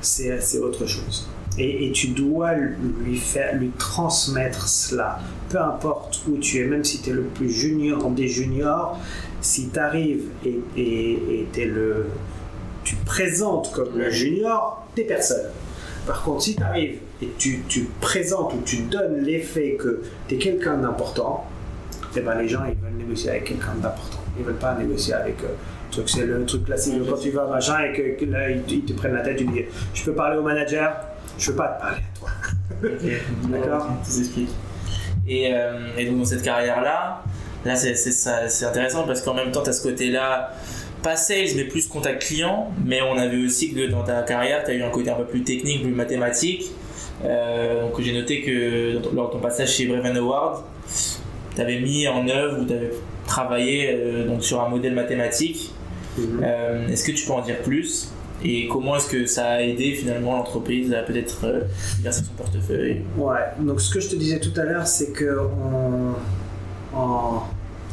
c'est autre chose. Et, et tu dois lui faire, lui transmettre cela. Peu importe où tu es, même si tu es le plus junior des juniors, si tu arrives et, et, et le, tu présentes comme le junior, t'es personne. Par contre, si tu arrives et tu, tu présentes ou tu donnes l'effet que tu es quelqu'un d'important, eh ben, les gens ils veulent négocier avec quelqu'un d'important. Ils veulent pas négocier avec. euh, c'est le truc classique quand tu vas machin et que, que là ils te, ils te prennent la tête, tu dis je peux parler au manager, je peux pas te parler à toi. D'accord? Ok, ça s'explique. Et, euh, et donc dans cette carrière-là, là ça- c'est intéressant parce qu'en même temps tu as ce côté-là, pas sales mais plus contact client, mais on a vu aussi que dans ta carrière tu as eu un côté un peu plus technique, plus mathématique. Euh, donc j'ai noté que lors de ton passage chez Breven Award, tu avais mis en œuvre ou tu avais travaillé euh, donc sur un modèle mathématique. Euh, est-ce que tu peux en dire plus? Et comment est-ce que ça a aidé finalement l'entreprise à peut-être diversifier son portefeuille? Ouais, donc ce que je te disais tout à l'heure, c'est que en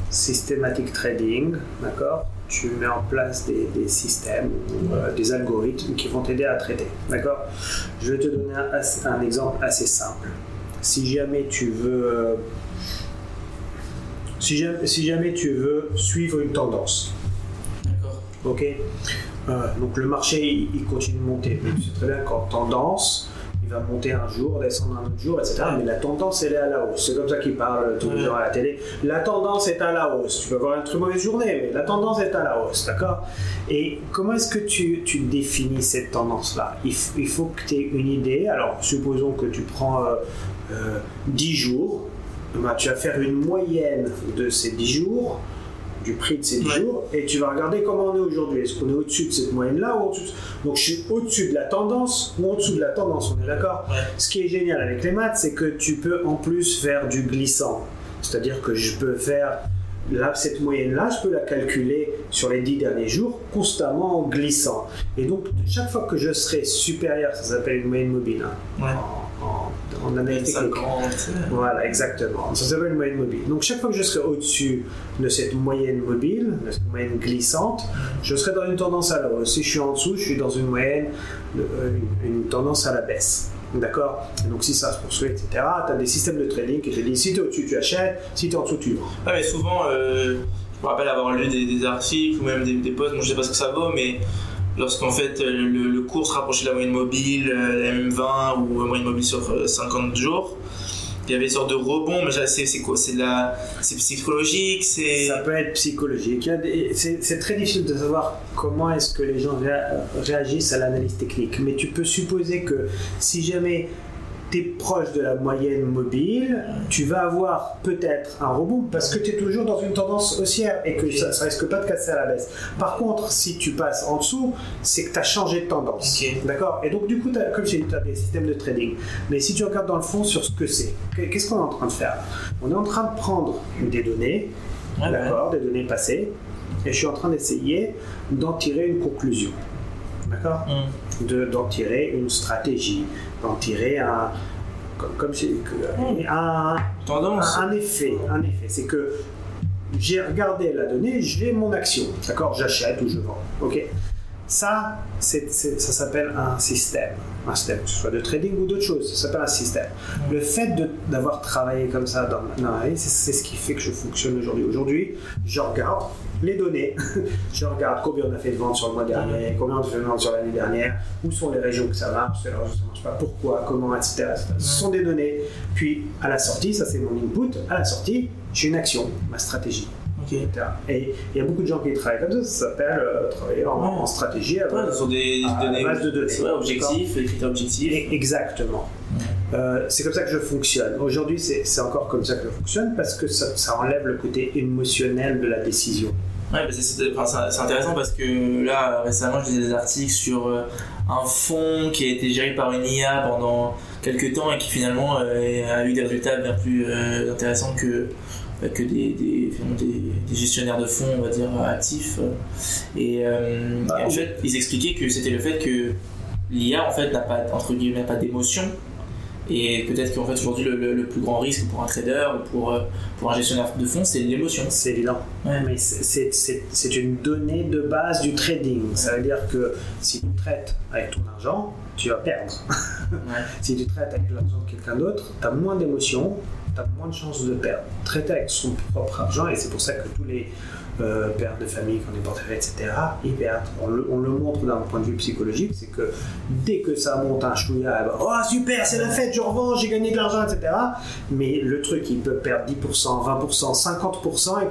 systematic trading, d'accord, tu mets en place des, des systèmes ou euh, des algorithmes qui vont t'aider à traiter, d'accord? Je vais te donner un, exemple assez simple. Si jamais tu veux, euh, si jamais, si jamais tu veux suivre une tendance, D'accord. Ok? Euh, Donc le marché il, il continue de monter. Mais tu sais très bien qu'en tendance, va monter un jour, descendre un autre jour, etc. Mais la tendance elle est à la hausse. C'est comme ça qu'ils parlent tous les jours à la télé. La tendance est à la hausse. Tu peux avoir une très mauvaise journée, mais la tendance est à la hausse, d'accord? Et comment est-ce que tu, tu définis cette tendance-là? Il, faut que tu aies une idée. Alors supposons que tu prends euh, euh, 10 jours. Ben, tu vas faire une moyenne de ces 10 jours du prix de ces 10 Ouais. jours et tu vas regarder comment on est aujourd'hui. Est-ce qu'on est au-dessus de cette moyenne-là ou au-dessus Donc je suis au-dessus de la tendance ou en dessous de la tendance, on est d'accord Ouais. Ce qui est génial avec les maths, c'est que tu peux en plus faire du glissant. C'est-à-dire que je peux faire là, cette moyenne-là, je peux la calculer sur les 10 derniers jours constamment en glissant. Et donc chaque fois que je serai supérieur, ça s'appelle une moyenne mobile hein, Ouais. En, technique. 50. Voilà, exactement. Ça s'appelle une moyenne mobile. Donc chaque fois que je serai au-dessus de cette moyenne mobile, de cette moyenne glissante, je serai dans une tendance à la hausse. Si je suis en dessous, je suis dans une moyenne, euh, une, tendance à la baisse. D'accord? Donc si ça se poursuit, etc., tu as des systèmes de trading qui te disent si tu es au-dessus, tu achètes, si tu es en dessous, tu vends. Ouais, mais souvent, euh, je me rappelle avoir lu des, des articles ou même des, des posts, bon, je sais pas ce que ça vaut, mais lorsqu'en fait euh, le, cours se rapprochait de la moyenne mobile, euh, la M20 ou la moyenne mobile sur euh, 50 jours, il y avait une sorte de rebond, mais c'est quoi? C'est psychologique, c'est. Ça peut être psychologique. C'est très difficile de savoir comment est-ce que les gens réa- réagissent à l'analyse technique. Mais tu peux supposer que si jamais tu es proche de la moyenne mobile, tu vas avoir peut-être un rebond parce que tu es toujours dans une tendance haussière et que ça ne risque pas de casser à la baisse. Par contre, si tu passes en dessous, c'est que tu as changé de tendance. D'accord? Et donc, du coup, t'as- comme je t'ai dit, tu as des systèmes de trading. Mais si tu regardes dans le fond sur ce que c'est, qu'est-ce qu'on est en train de faire? On est en train de prendre des données ouais. d'accord, des données passées, et je suis en train d'essayer d'en tirer une conclusion, d'accord? De- d'en tirer une stratégie, d'en tirer un, comme, que- un, Tendance. un effet, un effet, c'est que j'ai regardé la donnée, j'ai mon action, d'accord, j'achète ou je vends, ok. Ça, ça s'appelle un système, un système, que ce soit de trading ou d'autres choses, ça s'appelle un système. Le fait d'avoir travaillé comme ça dans, dans ma vie, c'est ce qui fait que je fonctionne aujourd'hui. Aujourd'hui, je regarde les données, je regarde combien on a fait de ventes sur le mois dernier, combien on a fait de ventes sur l'année dernière, où sont les régions que ça marche, que ça marche pas, pourquoi, comment, etc. Ce sont des données. Puis à la sortie, ça c'est mon input, à la sortie, j'ai une action, ma stratégie. Et il y a beaucoup de gens qui travaillent comme ça, ça s'appelle euh, travailler en, en stratégie. Ouais, avec- ce sont des à base de données. Ouais, objectifs, des critères objectifs. Exactement. Euh, c'est comme ça que je fonctionne. Aujourd'hui, c'est encore comme ça que je fonctionne parce que ça, ça enlève le côté émotionnel de la décision. Ouais, bah, c'est- enfin, intéressant parce que là, récemment, je lisais des articles sur euh, un fonds qui a été géré par une IA pendant quelques temps et qui finalement euh, a eu des résultats bien plus intéressants que que des, des, des, gestionnaires de fonds, on va dire, actifs. Et, bah, et en fait, ils expliquaient que c'était le fait que l'IA, en fait, n'a pas, entre guillemets, pas d'émotion et peut-être qu'en fait aujourd'hui le, plus grand risque pour un trader ou pour, euh, pour un gestionnaire de fonds, c'est l'émotion. C'est évident. Mais c'est une donnée de base du trading. Ça veut dire que si tu traites avec ton argent, tu vas perdre. si tu traites avec l'argent de quelqu'un d'autre, tu as moins d'émotion, tu as moins de chances de perdre. Traiter avec son propre argent, et c'est pour ça que tous les euh, père de famille qu'on est portefeuille, etc., ils perdent. On le, montre d'un point de vue psychologique, c'est que dès que ça monte un chouïa, oh super, c'est la fête, je revends, j'ai gagné de l'argent, etc. Mais le truc, il peut perdre 10%, 20%, 50%, et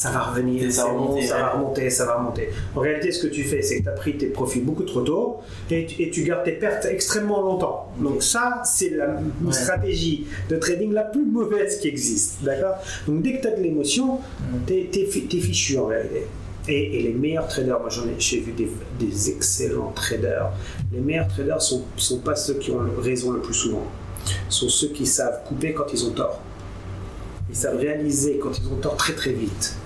ça va revenir, ça, va remonter, ça va remonter, ça va remonter. En réalité, ce que tu fais, c'est que tu as pris tes profits beaucoup trop tôt et, tu gardes tes pertes extrêmement longtemps. Donc ça, c'est la stratégie de trading la plus mauvaise qui existe. D'accord? Donc dès que tu as de l'émotion, tu es, fichu en réalité. Et, les meilleurs traders, moi j'en ai, j'ai vu des, excellents traders. Les meilleurs traders sont, sont pas ceux qui ont raison le plus souvent, sont ceux qui savent couper quand ils ont tort. Ils savent réaliser quand ils ont tort très très vite.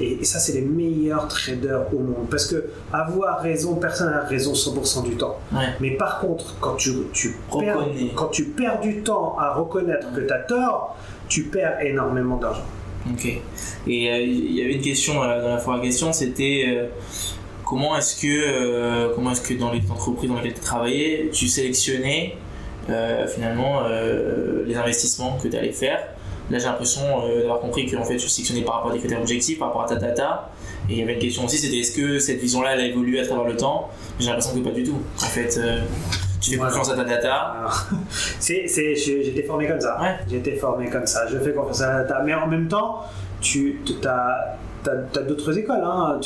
Et, ça, c'est les meilleurs traders au monde. Parce que avoir raison, personne n'a raison 100% du temps. Mais par contre, quand tu, tu perds, quand tu perds du temps à reconnaître que tu as tort, tu perds énormément d'argent. Ok. Et euh, il y avait une question euh, dans la fois question, c'était euh, comment est-ce que comment est-ce que dans les entreprises dans lesquelles tu travaillais, tu sélectionnais finalement les investissements que tu allais faire Là, j'ai l'impression euh, d'avoir compris qu'en fait, tu sélectionnais par rapport à des critères objectifs, par rapport à ta data. Et il y avait une question aussi, c'était est-ce que cette vision-là, elle a évolué à travers le temps? J'ai l'impression que pas du tout. En fait, euh, tu fais confiance à ta data. j'étais formé comme ça. Ouais. J'étais formé comme ça. Je fais confiance à la data. Mais en même temps, tu as, as, d'autres écoles. Hein.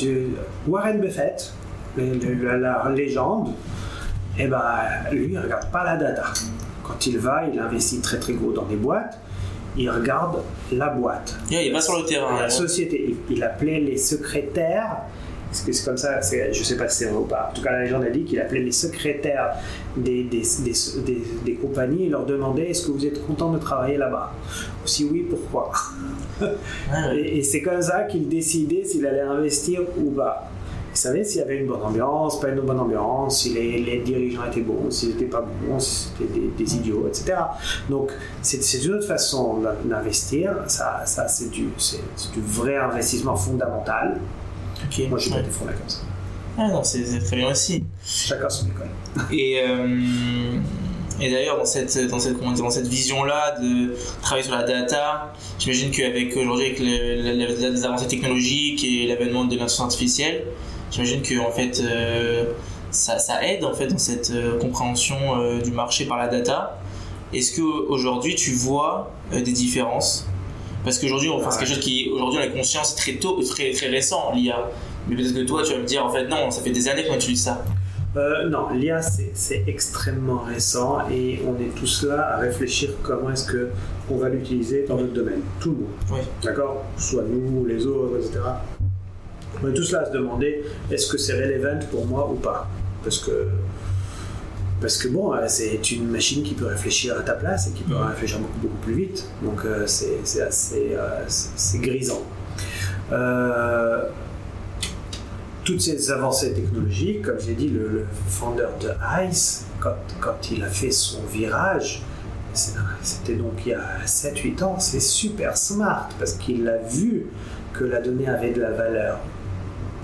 Warren Buffett, la, légende, eh ben, lui, il regarde pas la data. Quand il va, il investit très très gros dans des boîtes il regarde la boîte. il va sur le terrain. La société. Il, appelait les secrétaires. Est-ce que c'est comme ça? Je ne sais pas si c'est vrai ou pas. En tout cas, la légende a dit qu'il appelait les secrétaires des, des, des, des, compagnies et leur demandait est-ce que vous êtes content de travailler là-bas? Si oui, pourquoi? Et, et c'est comme ça qu'il décidait s'il allait investir ou pas. Il savait s'il y avait une bonne ambiance, pas une bonne ambiance, si les, dirigeants étaient bons, s'ils n'étaient pas bons, si c'était des, idiots, etc. Donc, c'est une autre façon d'investir. Ça, ça c'est du, du, vrai investissement fondamental. Moi, je n'ai pas été formé comme ça. Ah non, c'est très bien aussi. Chacun son école. Et, euh, et d'ailleurs, dans cette, dans cette, dans cette vision-là de travailler sur la data, j'imagine qu'avec aujourd'hui, avec les avancées technologiques et l'avènement de l'intelligence artificielle, j'imagine que en fait euh, ça, ça, aide en fait dans cette euh, compréhension euh, du marché par la data. Est-ce que aujourd'hui tu vois des différences? Parce qu'aujourd'hui on fait quelque chose qui aujourd'hui la conscience est très tôt, très très récent l'IA. Mais peut-être que toi tu vas me dire en fait non, ça fait des années qu'on utilise ça. non, l'IA c'est extrêmement récent et on est tous là à réfléchir comment est-ce que on va l'utiliser dans notre domaine, tout le monde. Oui. D'accord? Soit nous, les autres, etc. On est tous là à se demander est-ce que c'est relevant pour moi ou pas? Parce que, parce que bon, euh, c'est une machine qui peut réfléchir à ta place et qui peut réfléchir beaucoup, beaucoup plus vite. Donc euh, c'est assez euh, c'est grisant. toutes ces avancées technologiques, comme j'ai dit, le, founder de ICE, quand, quand il a fait son virage, c'était donc il y a 7-8 ans, c'est super smart parce qu'il a vu que la donnée avait de la valeur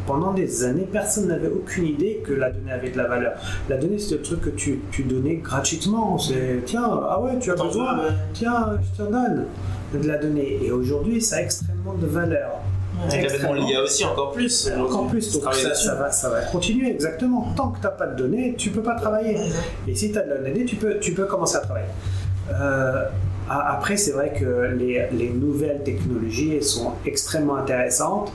pendant des années, personne n'avait aucune idée que la donnée avait de la valeur. La donnée, c'est le truc que tu, tu donnais gratuitement. C'est tiens, ah ouais, tu as besoin, tiens, je te donne de la donnée. Et aujourd'hui, ça a extrêmement de valeur. Avec l'avènement a aussi encore plus. Encore plus, donc ça, ça, va, ça va continuer exactement. Tant que tu n'as pas de données, tu ne peux pas travailler. Et si tu as de la donnée, tu peux, tu peux commencer à travailler. Euh, après, c'est vrai que les, les, nouvelles technologies sont extrêmement intéressantes.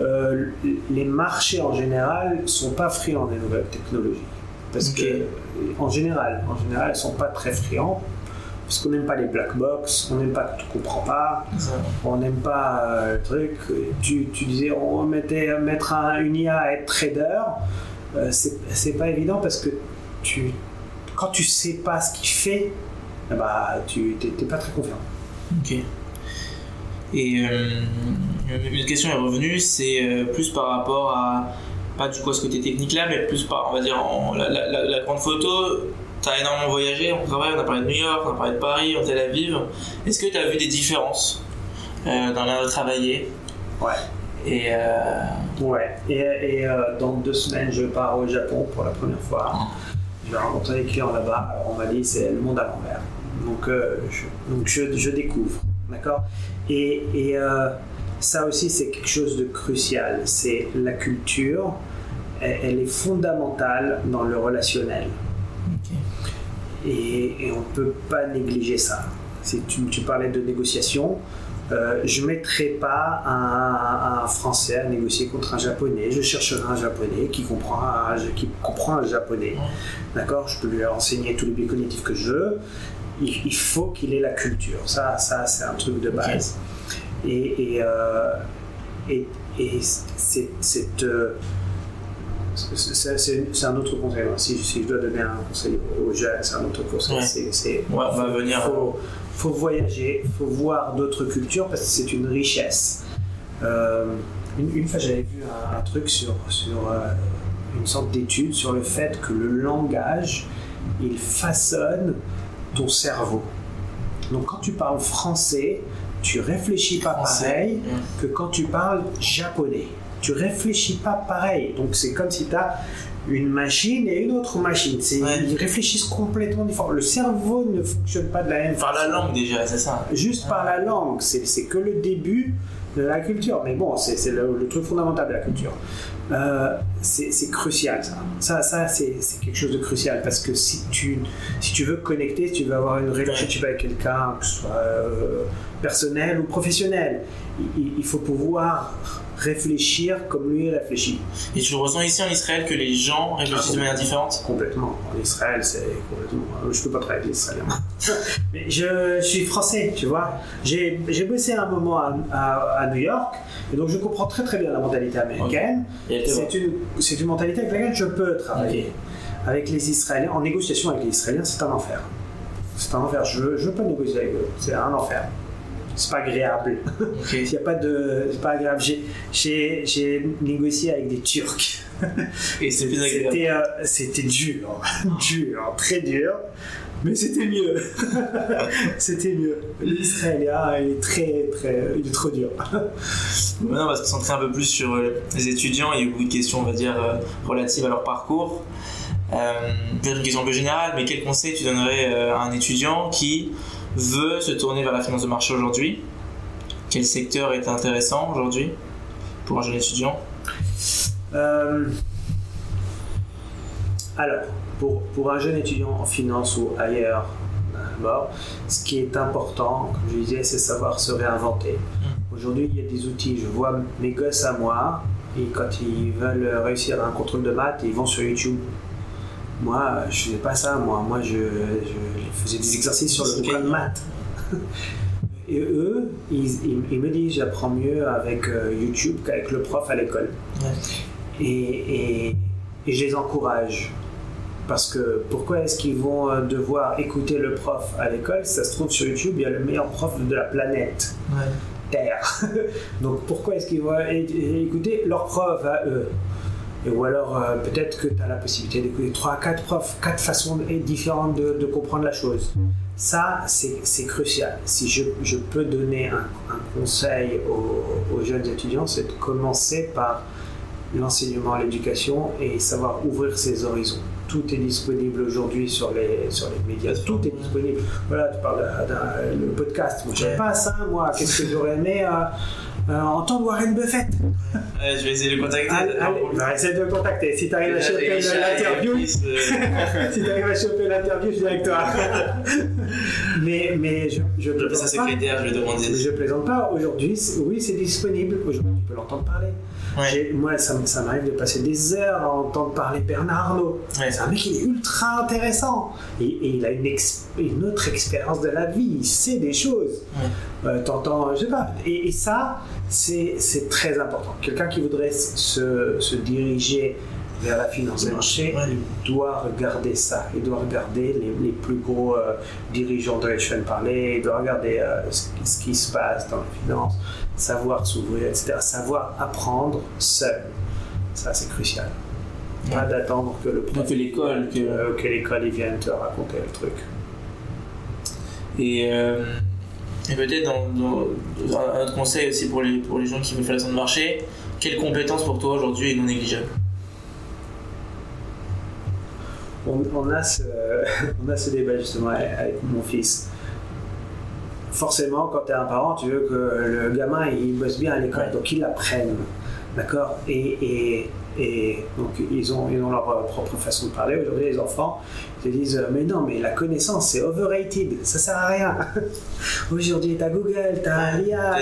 Euh, les marchés en général ne sont pas friands des nouvelles technologies. Parce que, en général, en général, ils sont pas très friands. Parce qu'on n'aime pas les black box, on n'aime pas que tu comprends pas, on n'aime pas euh, le truc. Tu, tu, disais, on mettait, mettre un, une IA à être trader, euh, c'est pas évident parce que tu, quand tu sais pas ce qu'il fait, bah, tu n'es pas très confiant. Ok. Et une question est revenue, c'est plus par rapport à pas du coup à ce côté technique là, mais plus par, on va dire, la, grande photo. Tu as énormément voyagé, on, travaille, on a parlé de New York, on a parlé de Paris, on Tel Aviv. Est-ce que tu as vu des différences euh, dans la de travailler Ouais. Et euh... Ouais. Et, et euh, dans deux semaines, je pars au Japon pour la première fois. Je vais rencontrer des clients là-bas. On m'a dit c'est le monde à l'envers. Donc, euh, je, donc je, je, découvre. D'accord? Et, et ça aussi, c'est quelque chose de crucial. C'est la culture, elle, est fondamentale dans le relationnel. Et, on ne peut pas négliger ça. Si tu, parlais de négociation, euh, je ne mettrai pas un, Français à négocier contre un Japonais. Je chercherai un Japonais qui comprend un, qui comprend un Japonais. D'accord? Je peux lui enseigner tous les biais cognitifs que je veux. Il, faut qu'il ait la culture. Ça, ça c'est un truc de base. Et, et, euh, et, et c'est euh, c'est un autre conseil. Si, si, je dois donner un conseil aux jeunes, c'est un autre conseil. C'est, on va venir. Faut, faut voyager, il faut voir d'autres cultures parce que c'est une richesse. Euh, une, fois, j'avais vu un, truc sur, sur une sorte d'étude sur le fait que le langage, il façonne ton cerveau. Donc, quand tu parles français, tu réfléchis pas pareil que quand tu parles japonais. Tu réfléchis pas pareil. Donc c'est comme si tu as une machine et une autre machine. Ils réfléchissent complètement différemment. Le cerveau ne fonctionne pas de la même façon. Par la langue déjà, c'est ça. Juste par la langue. C'est que le début de la culture. Mais bon, c'est le, truc fondamental de la culture. Euh, c'est crucial ça. Ça, c'est quelque chose de crucial parce que si tu, si tu veux connecter, si tu veux avoir une relation avec quelqu'un, que ce soit euh, personnel ou professionnel, il, faut pouvoir réfléchir comme lui réfléchit. Et tu ressens ici en Israël que les gens réfléchissent de manière différente? Complètement. En Israël, c'est complètement. Je peux pas travailler avec les Israéliens. Mais je, suis français, tu vois. J'ai bossé un moment à, à, New York, et donc je comprends très très bien la mentalité américaine. C'est une, une, mentalité avec laquelle je peux travailler. Avec les Israéliens, en négociation avec les Israéliens, c'est un enfer. C'est un enfer. Je je veux pas négocier avec eux. C'est un enfer c'est pas agréable. Il y a pas de, c'est pas agréable. J'ai, j'ai, négocié avec des Turcs. Et c'était euh, C'était, dur, dur, très dur. Mais c'était mieux. c'était mieux. L'Israélien, il est très, très, il est trop dur. Maintenant, on va se concentrer un peu plus sur euh, les étudiants. Il y a beaucoup de questions, on va dire, euh, relatives à leur parcours. peut-être une question un peu générale, mais quel conseil tu donnerais à un étudiant qui veut se tourner vers la finance de marché aujourd'hui? Quel secteur est intéressant aujourd'hui pour un jeune étudiant? Euh, Alors, pour, pour, un jeune étudiant en finance ou ailleurs, ce qui est important, comme je disais, c'est savoir se réinventer. Mmh. Aujourd'hui, il y a des outils. Je vois mes gosses à moi, et quand ils veulent réussir un contrôle de maths, ils vont sur YouTube. Moi, je faisais pas ça. Moi, moi je, faisais des exercices sur le de maths. Et eux, ils, me disent j'apprends mieux avec euh, YouTube qu'avec le prof à l'école. Et, et, je les encourage. Parce que pourquoi est-ce qu'ils vont euh, devoir écouter le prof à l'école? Ça se trouve sur YouTube, il y a le meilleur prof de la planète. Terre. Donc pourquoi est-ce qu'ils vont écouter leur prof à eux? Ou alors euh, peut-être que tu as la possibilité d'écouter 3 4 profs, 4 façons différentes de, comprendre la chose. Ça, c'est crucial. Si je, je, peux donner un, conseil aux, aux, jeunes étudiants, c'est de commencer par l'enseignement, l'éducation et savoir ouvrir ses horizons. Tout est disponible aujourd'hui sur les, sur les médias, tout est disponible. Voilà, tu parles d'un podcast. Moi, je pas ça, moi. Qu'est-ce que j'aurais aimé euh, euh, entendre Warren Buffett. je vais essayer de le contacter. Allez, allez bah, essaie de le contacter. Si tu arrives à choper l'interview, si tu arrives à choper l'interview, je suis avec toi. mais mais je, je plaisante pas. secrétaire, je vais demander. Je plaisante pas. Aujourd'hui, oui, c'est disponible. Aujourd'hui, tu peux l'entendre parler. Moi, ça, ça m'arrive de passer des heures à entendre parler Bernard Arnault. C'est un mec qui est ultra intéressant. Et, il a une, une, autre expérience de la vie. Il sait des choses. Euh, T'entends, je sais pas. Et, ça, c'est très important. Quelqu'un qui voudrait se, se, diriger vers la finance de marché, il doit regarder ça. Il doit regarder les, les plus gros euh, dirigeants de je viens de parler, il doit regarder euh, ce, ce, qui se passe dans la finance, savoir s'ouvrir, etc. Savoir apprendre seul. Ça, c'est crucial. Pas d'attendre que le prof, que l'école que, euh, que l'école vienne te raconter le truc. Et, euh, et peut-être dans, dans, un autre conseil aussi pour les, pour les gens qui veulent faire la de marché, quelle compétence pour toi aujourd'hui est non négligeable? On, on, a ce, on a ce débat justement avec mon fils. Forcément, quand tu es un parent, tu veux que le gamin il bosse bien à l'école, donc il l'apprenne. D'accord? Et, et, et, donc ils ont, ils ont leur propre façon de parler. Aujourd'hui, les enfants te disent Mais non, mais la connaissance c'est overrated, ça sert à rien. Aujourd'hui, tu as Google, tu as l'IA.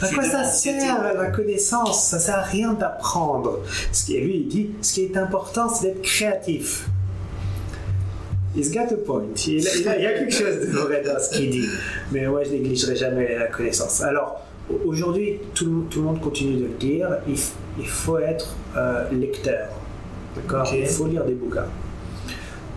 À quoi ça sert la connaissance? Ça sert à rien d'apprendre. Qui, lui, il dit Ce qui est important, c'est d'être créatif. He's got a point. Il, il, a, il y a quelque chose de vrai dans ce qu'il dit. Mais moi, je négligerai jamais la connaissance. Alors, aujourd'hui, tout, tout, le monde continue de le dire. Il, il faut être euh, lecteur. D'accord? Okay. Il faut lire des bouquins.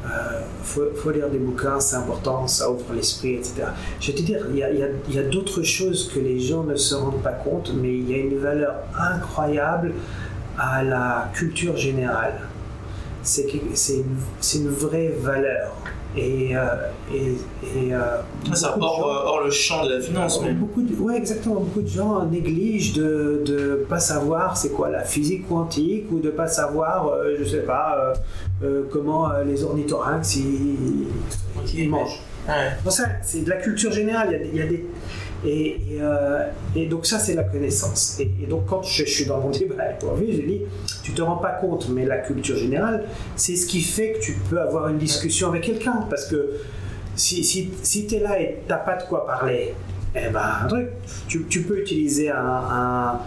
Il euh, faut, faut, lire des bouquins, c'est important, ça ouvre l'esprit, etc. Je vais te dire, il y a, d'autres choses que les gens ne se rendent pas compte, mais il y a une valeur incroyable à la culture générale c'est une, une vraie valeur. Et, euh, et, et euh, ah, ça hors, gens, hors, le champ de la finance. Mais... Beaucoup de, ouais, exactement. Beaucoup de gens négligent de ne pas savoir c'est quoi la physique quantique ou de ne pas savoir, euh, je sais pas, euh, comment les ornithorynques ils, ils mangent. Ouais. Bon, ça, c'est de la culture générale. Il y a, il y a des, et, et, euh, et, donc ça, c'est la connaissance. Et, et, donc quand je, je, suis dans mon débat avec lui, je dis, tu te rends pas compte, mais la culture générale, c'est ce qui fait que tu peux avoir une discussion avec quelqu'un. Parce que si, si, si tu es là et tu n'as pas de quoi parler, eh ben, un truc, tu, tu peux utiliser un, un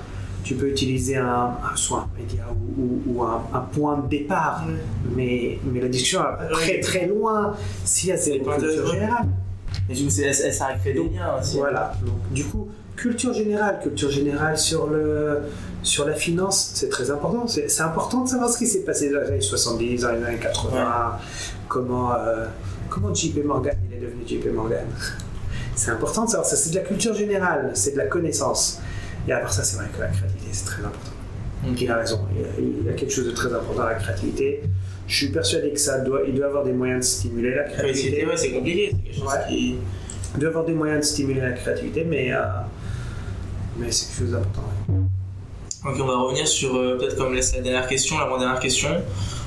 tu peux utiliser un, un soit un média ou, ou, ou un, un, point de départ, mmh. mais, mais la discussion va très très loin s'il y a cette culture générale. Et du coup, ça, ça a créé des liens aussi. Voilà. Donc, du coup, culture générale, culture générale sur, le, sur la finance, c'est très important. C'est important de savoir ce qui s'est passé dans les années 70, dans les années 80, ouais. comment, euh, comment JP Morgan il est devenu JP Morgan. C'est important de savoir ça. C'est de la culture générale, c'est de la connaissance. Et après ça, c'est vrai que la créativité, c'est très important. Il a raison. Il y a, a quelque chose de très important dans la créativité je suis persuadé que ça doit, il doit avoir des moyens de stimuler la créativité. Ouais, c'est compliqué. Ouais. Qui... Il doit avoir des moyens de stimuler la créativité, mais, euh, mais c'est quelque chose d'important. Ok, on va revenir sur, euh, peut-être comme la dernière question, la dernière question,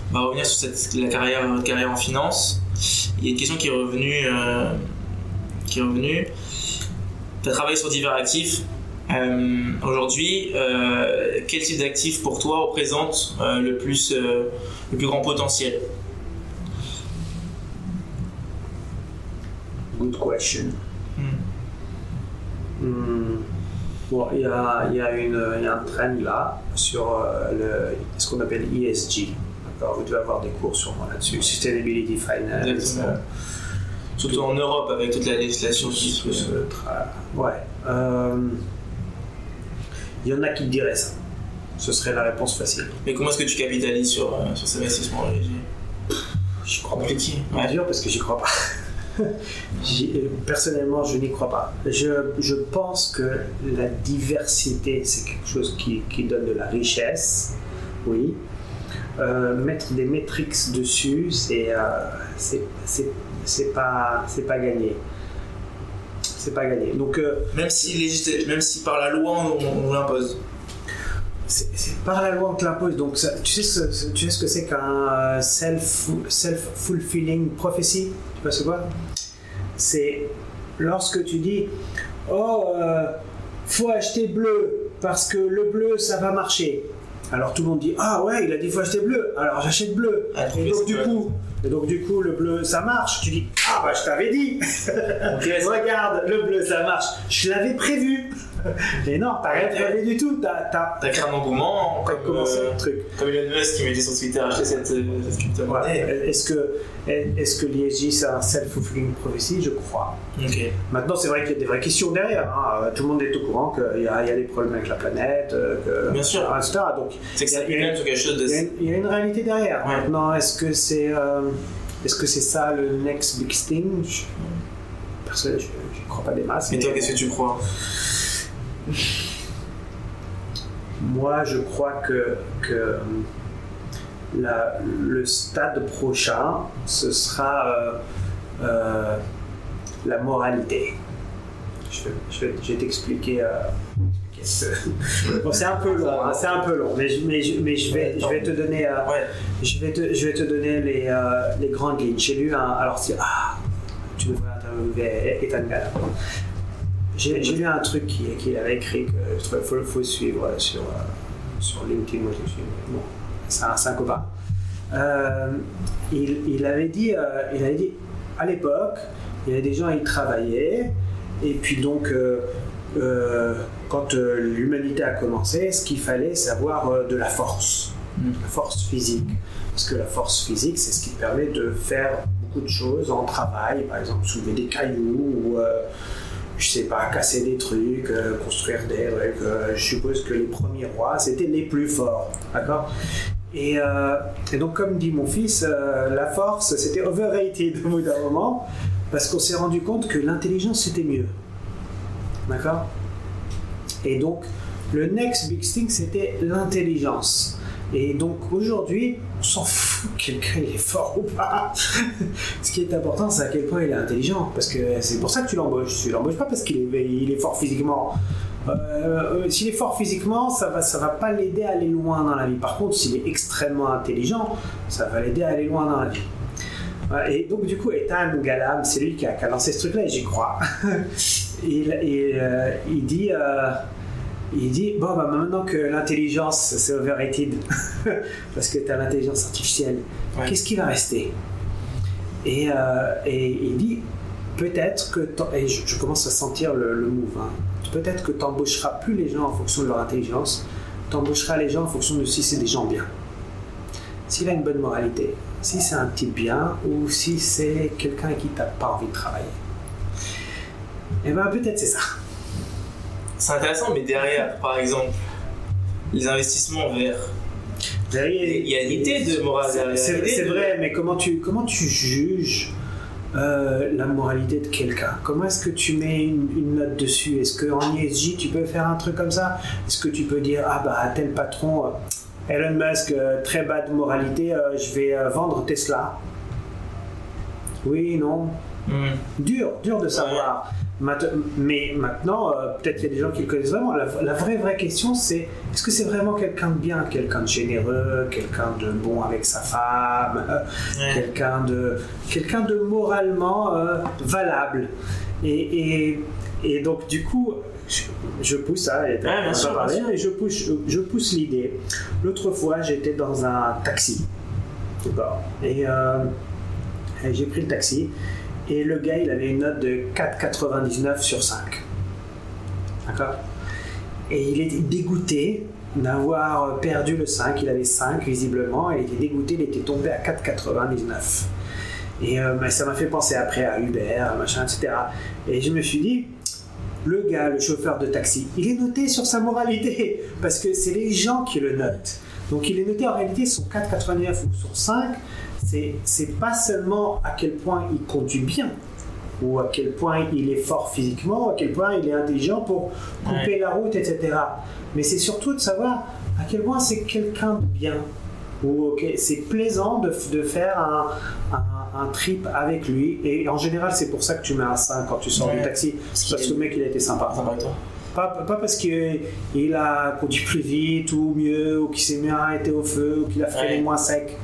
on va revenir sur cette, la carrière, carrière en finance. Il y a une question qui est revenue. Euh, qui est revenue. Tu as travaillé sur divers actifs. Euh, Aujourd'hui, euh, quel type d'actif pour toi représente euh, le, plus, euh, le plus grand potentiel Good question. Mm. Mm. Bon, il y a, y, a y a un trend là sur le, ce qu'on appelle ESG. Vous devez avoir des cours sûrement là-dessus. Sustainability Finance. Surtout en Europe avec toute la législation qui se. Ouais. Il y en a qui diraient ça. Ce serait la réponse facile. Mais comment est-ce que tu capitalises sur, euh, sur ces investissements J'y crois pas. Compliqué. Ouais. dur parce que j'y crois pas. personnellement, je n'y crois pas. Je, je, pense que la diversité, c'est quelque chose qui, qui, donne de la richesse, oui. Euh, mettre des métriques dessus, c'est euh, c'est pas, pas gagné c'est pas gagné. Donc, euh, même, si même si par la loi on, on l'impose. C'est par la loi on te l'impose. Donc, ça, tu, sais ce, tu sais ce que c'est qu'un self-fulfilling self prophecy? Tu vois ce quoi? C'est lorsque tu dis Oh, euh, faut acheter bleu parce que le bleu ça va marcher. Alors tout le monde dit Ah ouais, il a dit faut acheter bleu, alors j'achète bleu. Ah, et donc du coup, et donc du coup, le bleu, ça marche. Tu dis, ah bah je t'avais dit. Okay, Regarde, le bleu, ça marche. Je l'avais prévu. Et non, t'as rien fait rien du tout. T'as, t'as, T'as créé un engouement, comme, commencé euh, le truc. comme Elon Musk qui mettait sur Twitter acheter cette, euh, cette. Ouais. Est-ce que, est-ce que l'ISJ c'est un self-fulfilling prophecy? Je crois. Ok. Maintenant, c'est vrai qu'il y a des vraies questions derrière. hein. Tout le monde est au courant qu'il y a, il y a des problèmes avec la planète, euh, que, Bien sûr. etc. Donc, C'est que ça Il y a- quelque chose de. il y, a une, il y a une réalité derrière. Ouais. Maintenant, est-ce que c'est euh, est-ce que c'est ça le next big thing? Je- Personnellement, je ne crois pas des masses. Mais toi, mais- qu'est-ce que tu crois? Moi, je crois que, que la- le stade prochain, ce sera euh, euh, la moralité. Je vais, je je vais t'expliquer. euh, Bon, c'est un peu long, hein, c'est un peu long, mais je, mais mais je vais, je vais te donner. euh, Ouais. je vais te, je vais te donner les, euh, les grandes lignes. J'ai lu un. Alors, si, ah, tu devrais interviewer Ethan Gallagher. J'ai lu un truc qu'il qu'il avait écrit trouvais faut, faut le suivre sur, euh, sur LinkedIn. Moi, je le suis. mais Bon, c'est un, un copain. Euh, il, il avait dit, euh, il avait dit, à l'époque, il y avait des gens qui travaillaient, et puis donc, euh, euh, quand euh, l'humanité a commencé, ce qu'il fallait, c'est avoir euh, de la force, Mm. la force physique. Parce que la force physique, c'est ce qui permet de faire beaucoup de choses en travail, par exemple soulever des cailloux, ou euh, je sais pas, casser des trucs, euh, construire des trucs. euh, je suppose que les premiers rois, c'était les plus forts, d'accord? Et, euh, et donc, comme dit mon fils, la force, c'était overrated au bout d'un moment, parce qu'on s'est rendu compte que l'intelligence, c'était mieux. D'accord? Et donc, le next big thing, c'était l'intelligence. Et donc, aujourd'hui, on s'en fout que quelqu'un il est fort ou pas. Ce qui est important, c'est à quel point il est intelligent. Parce que c'est pour ça que tu l'embauches. Tu l'embauches pas parce qu'il est, fort physiquement. Euh, euh, s'il est fort physiquement, ça va, ça va pas l'aider à aller loin dans la vie. Par contre, s'il est extrêmement intelligent, ça va l'aider à aller loin dans la vie. Ouais, Et donc, du coup, Ethan Galam, c'est lui qui a, qui lancé ce truc-là, et j'y crois. il, il, euh, dit, euh, il dit Bon, bah, maintenant que l'intelligence, c'est overrated, parce que tu as l'intelligence artificielle, Ouais. qu'est-ce qui va rester? Et, euh, et il dit Peut-être que. Et je, je commence à sentir le, le move. hein. Peut-être que tu n'embaucheras plus les gens en fonction de leur intelligence, tu embaucheras les gens en fonction de si c'est des gens bien. S'il a une bonne moralité, si c'est un type bien, ou si c'est quelqu'un qui n'as pas envie de travailler. Et ben peut-être c'est ça. C'est intéressant, mais derrière, par exemple, les investissements verts. Il y a une idée de morale derrière. C'est de- vrai, mais comment tu, comment tu juges euh, la moralité de quelqu'un? Comment est-ce que tu mets une, une note dessus? Est-ce qu'en ESG, tu peux faire un truc comme ça? Est-ce que tu peux dire, ah bah tel patron, euh, Elon Musk, euh, très bas de moralité, je vais vendre Tesla Oui, non Hmm. Dur, dur de savoir. Mais maintenant, euh, peut-être qu'il y a des gens qui le connaissent vraiment. La, la vraie, vraie question, c'est est-ce que c'est vraiment quelqu'un de bien, quelqu'un de généreux, quelqu'un de bon avec sa femme, euh, Ouais. quelqu'un de, quelqu'un de moralement euh, valable? Et, et, et donc, du coup, je, je pousse ça, et Ouais, on sûr, parler, je pousse, je pousse l'idée. L'autre fois, j'étais dans un taxi. D'accord. Et, et j'ai pris le taxi. Et le gars, il avait une note de 4,99 sur 5. D'accord? Et il était dégoûté d'avoir perdu le 5. Il avait 5 visiblement. Et il était dégoûté, il était tombé à 4,99. Et euh, bah, ça m'a fait penser après à Uber, machin, etc. Et je me suis dit, le gars, le chauffeur de taxi, il est noté sur sa moralité. Parce que c'est les gens qui le notent. Donc il est noté en réalité sur 4,99 ou sur 5. C'est, c'est pas seulement à quel point il conduit bien, ou à quel point il est fort physiquement, ou à quel point il est intelligent pour couper la route, etc. Mais c'est surtout de savoir à quel point c'est quelqu'un de bien. Ou ok, c'est plaisant de, de faire un, un- un trip avec lui. Et en général, c'est pour ça que tu mets un 5 quand tu sors Ouais. du taxi. Parce Parce que le mec, il a été sympa. Ça va toi Pas, pas parce qu'il a conduit plus vite ou mieux, ou qu'il s'est mis arrêté au feu, ou qu'il a freiné Ouais. moins sec.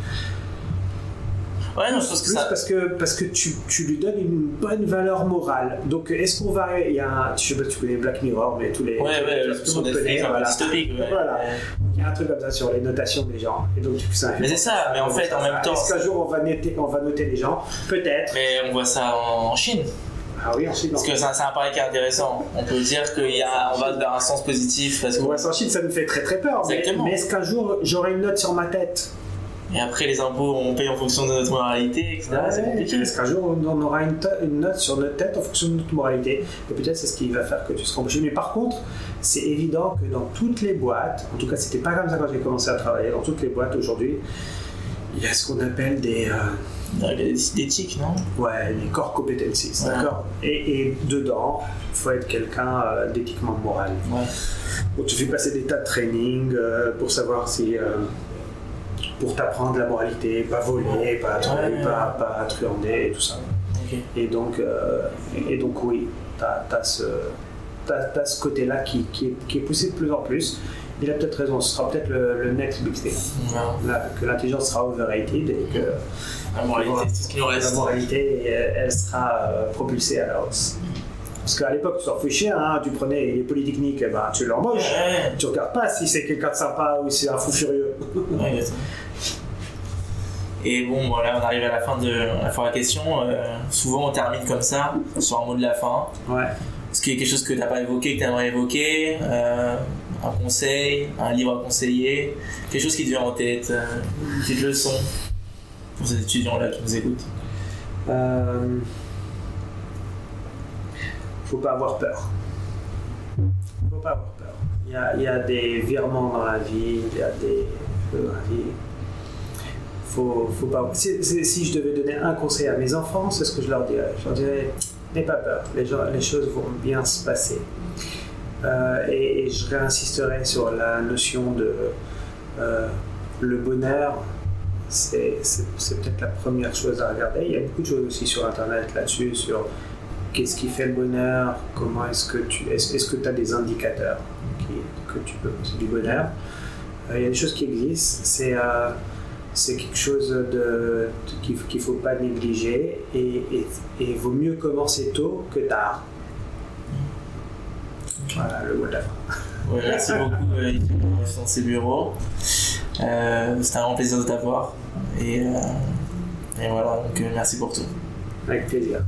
Ouais, non, je pense que Plus ça. parce que, parce que tu, tu lui donnes une bonne valeur morale. Donc, est-ce qu'on va. Il y a un, je sais pas tu connais Black Mirror, mais tous les. Ouais, ouais, tout le monde connaît, voilà. ouais. Voilà. Il y a un truc comme ça sur les notations des gens. Et donc, ça Mais c'est ça, mais en fait, en même temps- Est-ce qu'un jour on va, noter, on va noter les gens Peut-être. Mais on voit ça en en Chine. Ah oui, ensuite. Parce que c'est un, un pari qui est intéressant. On peut dire qu'on va dans un sens positif. Parce que... Ouais, en Chine, ça nous fait très très peur. Mais, Exactement. mais est-ce qu'un jour j'aurai une note sur ma tête Et après, les impôts, on paye en fonction de notre moralité, etc. c'est Ouais, compliqué. Est-ce qu'un jour on aura une, une note sur notre tête en fonction de notre moralité Et peut-être c'est ce qui va faire que tu seras embauché. Mais par contre, c'est évident que dans toutes les boîtes, en tout cas c'était pas comme ça quand j'ai commencé à travailler, dans toutes les boîtes aujourd'hui, il y a ce qu'on appelle des, euh, des d'éthique, non? Ouais, les core competencies, Ouais. d'accord? Et, et dedans, il faut être quelqu'un euh, d'éthiquement moral. Ouais. Donc tu fais passer des tas de training euh, pour savoir si. Euh, pour t'apprendre la moralité, pas voler, pas, Ouais, pas, pas truander et tout ça. Et donc, euh, et donc oui, tu as, ce, t'as- t'as ce côté-là qui, qui, est, qui est poussé de plus en plus. Il a peut-être raison, ce sera peut-être le, le next big thing. Là, que l'intelligence sera overrated et que La moralité, tout ce qui nous la reste. moralité, elle, elle sera euh, propulsée à la hausse. Parce qu'à l'époque, tu t'en fais chier, hein, tu prenais les polytechniques, ben, tu l'embauches. Ouais, Tu regardes pas si c'est quelqu'un de sympa ou si c'est un fou furieux. ouais. Et bon, voilà, on arrive à la fin de la fin de la question. Euh, souvent, on termine comme ça, sur un mot de la fin. Ouais. Est-ce qu'il y a quelque chose que tu n'as pas évoqué, que tu aimerais évoquer euh, Un conseil, un livre à conseiller Quelque chose qui te vient en tête euh, Une petite leçon pour ces étudiants-là qui nous écoutent Euh, faut pas avoir peur. Faut pas avoir peur. Il y a, il y a des virements dans la vie, il y a des feux dans la vie. Faut, pas. Si, je devais donner un conseil à mes enfants, c'est ce que je leur dirais. Je leur dirais n'aie pas peur. Les, gens, les choses vont bien se passer. Euh, et, je réinsisterai sur la notion de euh, le bonheur c'est peut-être la première chose à regarder. Il y a beaucoup de choses aussi sur Internet là-dessus, sur qu'est-ce qui fait le bonheur, comment est-ce que tu est-ce que tu as des indicateurs qui- que tu peux c'est du bonheur. Euh, il y a des choses qui existent, c'est c'est quelque chose de, de- qu'il qu'il faut pas négliger et, et, et vaut mieux commencer tôt que tard. Voilà le mot de la fin. Ouais, Merci beaucoup euh, dans ces bureaux. Euh, C'était un grand plaisir de t'avoir. Et, euh, et voilà, donc euh, merci pour tout. Avec plaisir.